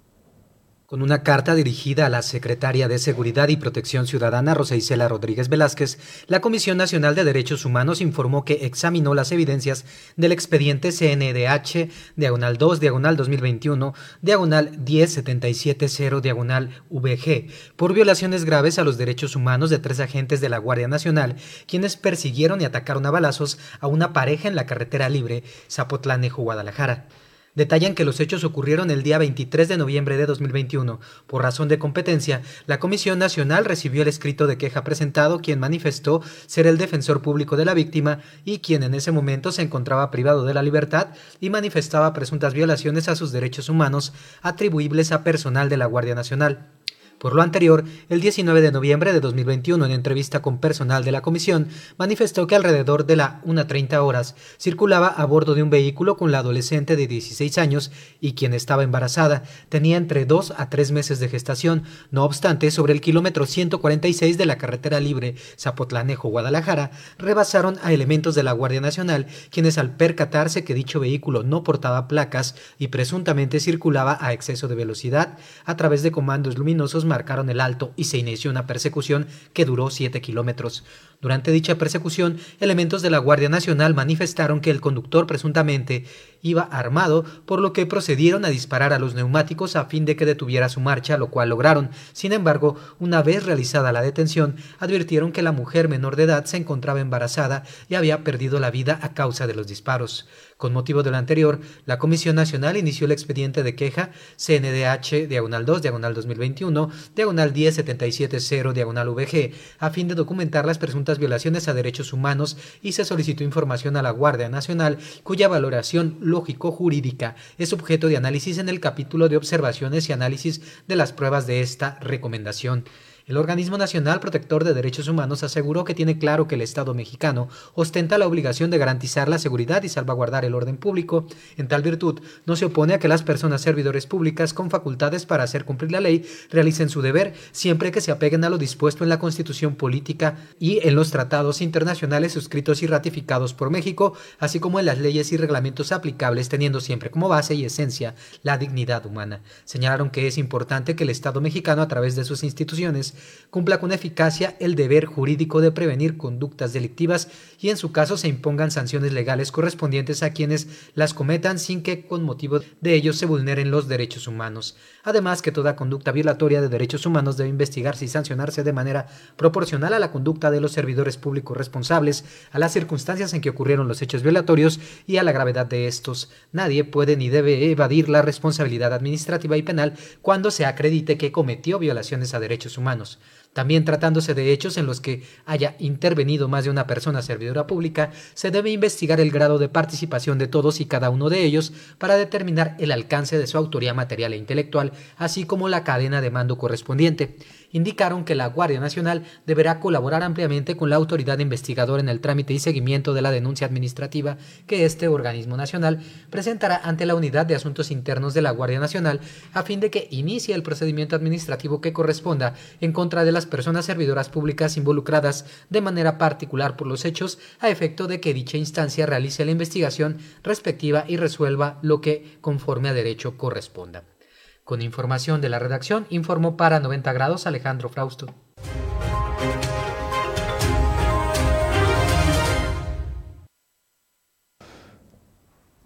Con una carta dirigida a la secretaria de Seguridad y Protección Ciudadana, Rosa Isela Rodríguez Velázquez, la Comisión Nacional de Derechos Humanos informó que examinó las evidencias del expediente CNDH, diagonal 2, diagonal 2021, diagonal 10770, diagonal VG, por violaciones graves a los derechos humanos de tres agentes de la Guardia Nacional, quienes persiguieron y atacaron a balazos a una pareja en la carretera libre Zapotlanejo, Guadalajara detallan que los hechos ocurrieron el día 23 de noviembre de 2021. Por razón de competencia, la Comisión Nacional recibió el escrito de queja presentado quien manifestó ser el defensor público de la víctima y quien en ese momento se encontraba privado de la libertad y manifestaba presuntas violaciones a sus derechos humanos atribuibles a personal de la Guardia Nacional. Por lo anterior, el 19 de noviembre de 2021, en entrevista con personal de la comisión, manifestó que alrededor de la 1.30 horas circulaba a bordo de un vehículo con la adolescente de 16 años y quien estaba embarazada. Tenía entre 2 a 3 meses de gestación. No obstante, sobre el kilómetro 146 de la carretera libre Zapotlanejo-Guadalajara, rebasaron a elementos de la Guardia Nacional, quienes al percatarse que dicho vehículo no portaba placas y presuntamente circulaba a exceso de velocidad, a través de comandos luminosos marcaron el alto y se inició una persecución que duró 7 kilómetros. Durante dicha persecución, elementos de la Guardia Nacional manifestaron que el conductor presuntamente iba armado, por lo que procedieron a disparar a los neumáticos a fin de que detuviera su marcha, lo cual lograron. Sin embargo, una vez realizada la detención, advirtieron que la mujer menor de edad se encontraba embarazada y había perdido la vida a causa de los disparos. Con motivo de lo anterior, la Comisión Nacional inició el expediente de queja CNDH diagonal 2 diagonal 2021 diagonal 10770 diagonal VG a fin de documentar las presuntas violaciones a derechos humanos y se solicitó información a la Guardia Nacional cuya valoración lógico-jurídica es objeto de análisis en el capítulo de observaciones y análisis de las pruebas de esta recomendación. El Organismo Nacional Protector de Derechos Humanos aseguró que tiene claro que el Estado mexicano ostenta la obligación de garantizar la seguridad y salvaguardar el orden público. En tal virtud, no se opone a que las personas servidores públicas con facultades para hacer cumplir la ley realicen su deber siempre que se apeguen a lo dispuesto en la Constitución política y en los tratados internacionales suscritos y ratificados por México, así como en las leyes y reglamentos aplicables, teniendo siempre como base y esencia la dignidad humana. Señalaron que es importante que el Estado mexicano, a través de sus instituciones, cumpla con eficacia el deber jurídico de prevenir conductas delictivas y en su caso se impongan sanciones legales correspondientes a quienes las cometan sin que con motivo de ello se vulneren los derechos humanos. Además que toda conducta violatoria de derechos humanos debe investigarse y sancionarse de manera proporcional a la conducta de los servidores públicos responsables, a las circunstancias en que ocurrieron los hechos violatorios y a la gravedad de estos. Nadie puede ni debe evadir la responsabilidad administrativa y penal cuando se acredite que cometió violaciones a derechos humanos. También tratándose de hechos en los que haya intervenido más de una persona servidora pública, se debe investigar el grado de participación de todos y cada uno de ellos para determinar el alcance de su autoría material e intelectual, así como la cadena de mando correspondiente indicaron que la Guardia Nacional deberá colaborar ampliamente con la autoridad investigadora en el trámite y seguimiento de la denuncia administrativa que este organismo nacional presentará ante la Unidad de Asuntos Internos de la Guardia Nacional a fin de que inicie el procedimiento administrativo que corresponda en contra de las personas servidoras públicas involucradas de manera particular por los hechos a efecto de que dicha instancia realice la investigación respectiva y resuelva lo que conforme a derecho corresponda. Con información de la redacción, informó para 90 grados Alejandro Frausto.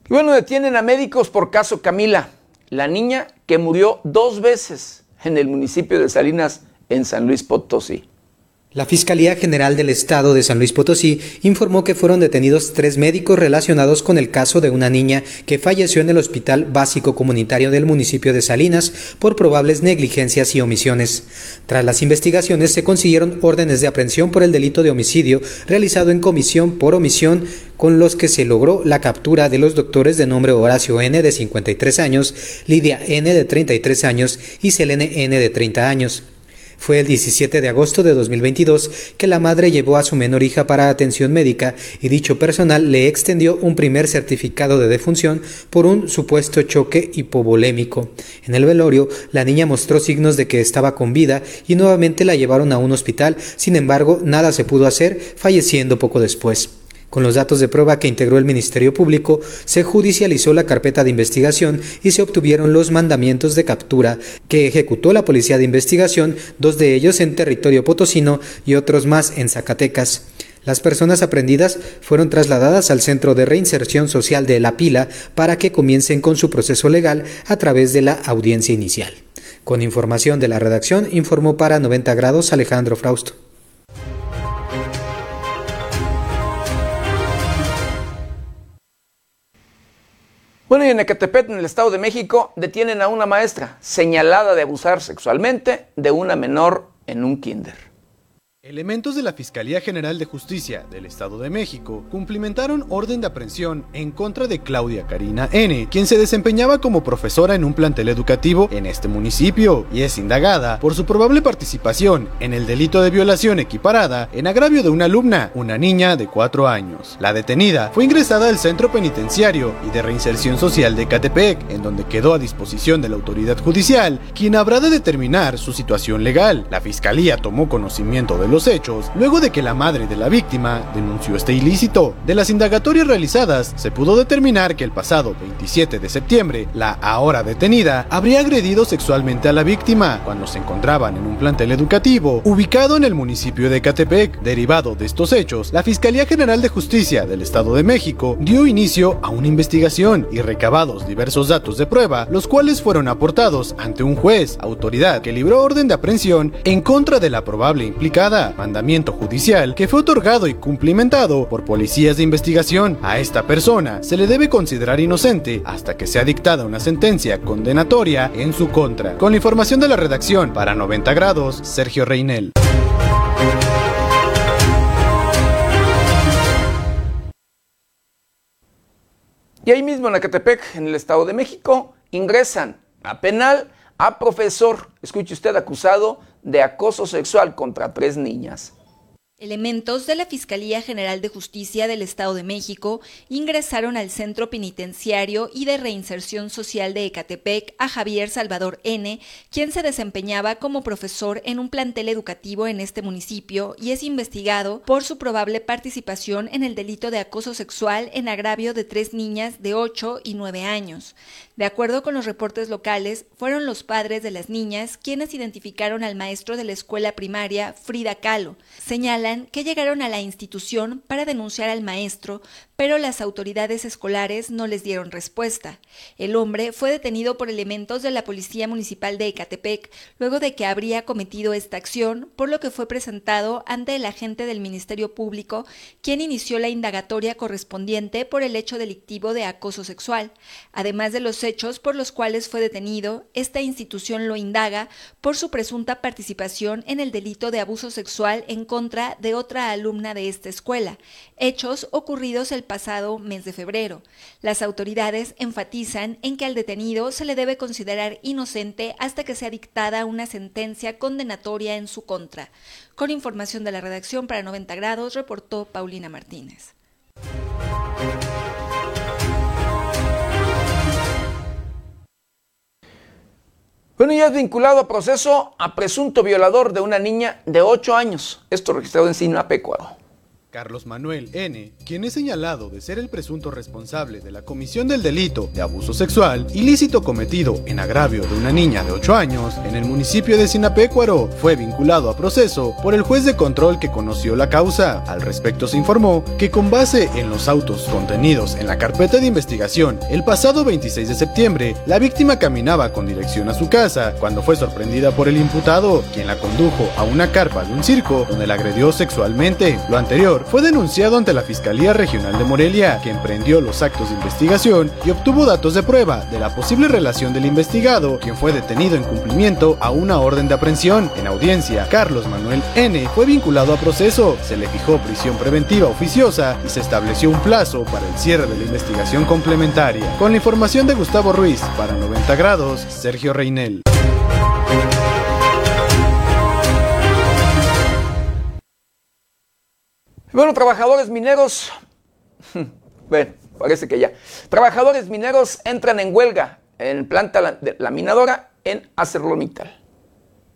Y bueno, detienen a médicos por caso Camila, la niña que murió dos veces en el municipio de Salinas, en San Luis Potosí. La Fiscalía General del Estado de San Luis Potosí informó que fueron detenidos tres médicos relacionados con el caso de una niña que falleció en el Hospital Básico Comunitario del municipio de Salinas por probables negligencias y omisiones. Tras las investigaciones se consiguieron órdenes de aprehensión por el delito de homicidio realizado en comisión por omisión con los que se logró la captura de los doctores de nombre Horacio N de 53 años, Lidia N de 33 años y Selene N de 30 años. Fue el 17 de agosto de 2022 que la madre llevó a su menor hija para atención médica y dicho personal le extendió un primer certificado de defunción por un supuesto choque hipovolémico. En el velorio, la niña mostró signos de que estaba con vida y nuevamente la llevaron a un hospital, sin embargo, nada se pudo hacer, falleciendo poco después. Con los datos de prueba que integró el Ministerio Público, se judicializó la carpeta de investigación y se obtuvieron los mandamientos de captura que ejecutó la Policía de Investigación, dos de ellos en territorio potosino y otros más en Zacatecas. Las personas aprendidas fueron trasladadas al Centro de Reinserción Social de La Pila para que comiencen con su proceso legal a través de la audiencia inicial. Con información de la redacción, informó para 90 grados Alejandro Frausto. Bueno, y en Ecatepec, en el Estado de México, detienen a una maestra señalada de abusar sexualmente de una menor en un kinder. Elementos de la Fiscalía General de Justicia del Estado de México cumplimentaron orden de aprehensión en contra de Claudia Karina N., quien se desempeñaba como profesora en un plantel educativo en este municipio y es indagada por su probable participación en el delito de violación equiparada en agravio de una alumna, una niña de 4 años. La detenida fue ingresada al Centro Penitenciario y de Reinserción Social de Catepec, en donde quedó a disposición de la autoridad judicial, quien habrá de determinar su situación legal. La Fiscalía tomó conocimiento de los hechos luego de que la madre de la víctima denunció este ilícito. De las indagatorias realizadas, se pudo determinar que el pasado 27 de septiembre, la ahora detenida habría agredido sexualmente a la víctima cuando se encontraban en un plantel educativo ubicado en el municipio de Catepec. Derivado de estos hechos, la Fiscalía General de Justicia del Estado de México dio inicio a una investigación y recabados diversos datos de prueba, los cuales fueron aportados ante un juez, autoridad que libró orden de aprehensión en contra de la probable implicada mandamiento judicial que fue otorgado y cumplimentado por policías de investigación. A esta persona se le debe considerar inocente hasta que sea dictada una sentencia condenatoria en su contra. Con la información de la redacción para 90 grados, Sergio Reinel. Y ahí mismo en Acatepec, en el Estado de México, ingresan a penal a profesor, escuche usted, acusado de acoso sexual contra tres niñas. Elementos de la Fiscalía General de Justicia del Estado de México ingresaron al Centro Penitenciario y de Reinserción Social de Ecatepec a Javier Salvador N., quien se desempeñaba como profesor en un plantel educativo en este municipio y es investigado por su probable participación en el delito de acoso sexual en agravio de tres niñas de 8 y 9 años. De acuerdo con los reportes locales, fueron los padres de las niñas quienes identificaron al maestro de la escuela primaria, Frida Kahlo. Señalan que llegaron a la institución para denunciar al maestro, pero las autoridades escolares no les dieron respuesta. El hombre fue detenido por elementos de la Policía Municipal de Ecatepec luego de que habría cometido esta acción, por lo que fue presentado ante el agente del Ministerio Público, quien inició la indagatoria correspondiente por el hecho delictivo de acoso sexual. Además de los hechos por los cuales fue detenido, esta institución lo indaga por su presunta participación en el delito de abuso sexual en contra de otra alumna de esta escuela, hechos ocurridos el pasado mes de febrero. Las autoridades enfatizan en que al detenido se le debe considerar inocente hasta que sea dictada una sentencia condenatoria en su contra. Con información de la redacción para 90 grados, reportó Paulina Martínez. Bueno, ya es vinculado a proceso a presunto violador de una niña de 8 años. Esto registrado en Sinapecuaro. Carlos Manuel N., quien es señalado de ser el presunto responsable de la comisión del delito de abuso sexual ilícito cometido en agravio de una niña de 8 años en el municipio de Sinapecuaro, fue vinculado a proceso por el juez de control que conoció la causa. Al respecto se informó que con base en los autos contenidos en la carpeta de investigación, el pasado 26 de septiembre, la víctima caminaba con dirección a su casa cuando fue sorprendida por el imputado, quien la condujo a una carpa de un circo donde la agredió sexualmente. Lo anterior fue denunciado ante la Fiscalía Regional de Morelia, que emprendió los actos de investigación y obtuvo datos de prueba de la posible relación del investigado, quien fue detenido en cumplimiento a una orden de aprehensión. En audiencia, Carlos Manuel N. fue vinculado a proceso, se le fijó prisión preventiva oficiosa y se estableció un plazo para el cierre de la investigación complementaria. Con la información de Gustavo Ruiz, para 90 grados, Sergio Reinel. Bueno, trabajadores mineros, [laughs] bueno, parece que ya. Trabajadores mineros entran en huelga en planta laminadora en ArcelorMittal.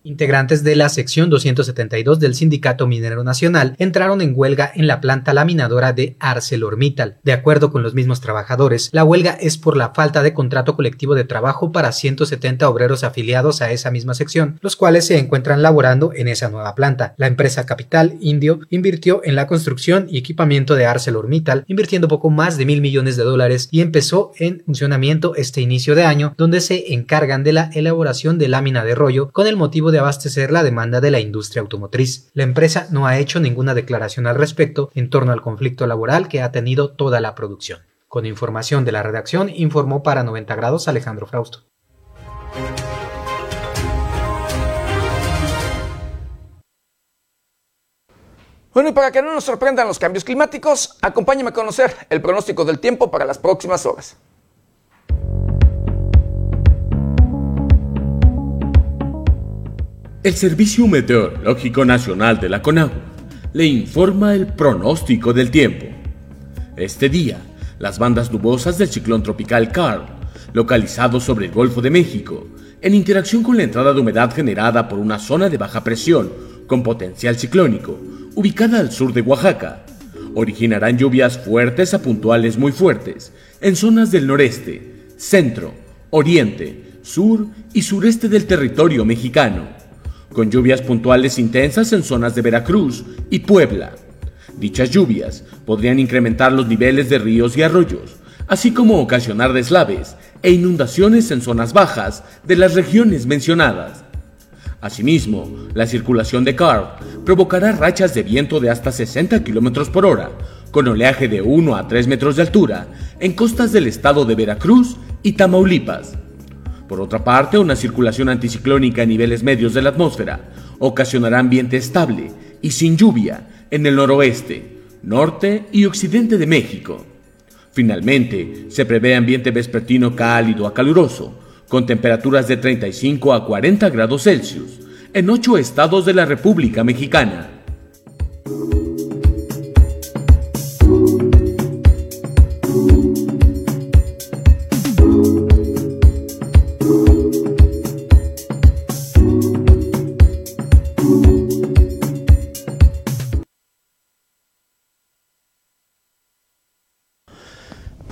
Integrantes de la sección 272 del Sindicato Minero Nacional entraron en huelga en la planta laminadora de ArcelorMittal. De acuerdo con los mismos trabajadores, la huelga es por la falta de contrato colectivo de trabajo para 170 obreros afiliados a esa misma sección, los cuales se encuentran laborando en esa nueva planta. La empresa Capital Indio invirtió en la construcción y equipamiento de ArcelorMittal, invirtiendo poco más de mil millones de dólares y empezó en funcionamiento este inicio de año, donde se encargan de la elaboración de lámina de rollo con el motivo de abastecer la demanda de la industria automotriz. La empresa no ha hecho ninguna declaración al respecto en torno al conflicto laboral que ha tenido toda la producción. Con información de la redacción, informó para 90 grados Alejandro Frausto. Bueno, y para que no nos sorprendan los cambios climáticos, acompáñame a conocer el pronóstico del tiempo para las próximas horas. El Servicio Meteorológico Nacional de la CONAGUA le informa el pronóstico del tiempo. Este día, las bandas nubosas del ciclón tropical Carl, localizado sobre el Golfo de México, en interacción con la entrada de humedad generada por una zona de baja presión con potencial ciclónico, ubicada al sur de Oaxaca, originarán lluvias fuertes a puntuales muy fuertes en zonas del noreste, centro, oriente, sur y sureste del territorio mexicano con lluvias puntuales intensas en zonas de Veracruz y Puebla. Dichas lluvias podrían incrementar los niveles de ríos y arroyos, así como ocasionar deslaves e inundaciones en zonas bajas de las regiones mencionadas. Asimismo, la circulación de CARB provocará rachas de viento de hasta 60 km por hora, con oleaje de 1 a 3 metros de altura en costas del estado de Veracruz y Tamaulipas. Por otra parte, una circulación anticiclónica a niveles medios de la atmósfera ocasionará ambiente estable y sin lluvia en el noroeste, norte y occidente de México. Finalmente, se prevé ambiente vespertino cálido a caluroso, con temperaturas de 35 a 40 grados Celsius, en ocho estados de la República Mexicana.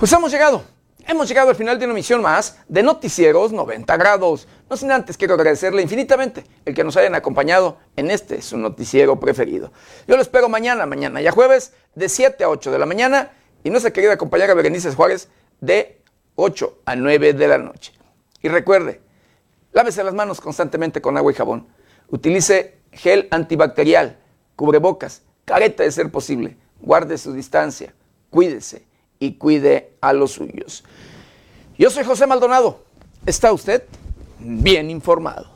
Pues hemos llegado, hemos llegado al final de una emisión más de Noticieros 90 grados. No sin antes quiero agradecerle infinitamente el que nos hayan acompañado en este su noticiero preferido. Yo lo espero mañana, mañana ya jueves, de 7 a 8 de la mañana y nuestra querida compañera Berenice Juárez de 8 a 9 de la noche. Y recuerde, lávese las manos constantemente con agua y jabón. Utilice gel antibacterial, cubrebocas, careta de ser posible. Guarde su distancia, cuídese y cuide a los suyos. Yo soy José Maldonado. ¿Está usted bien informado?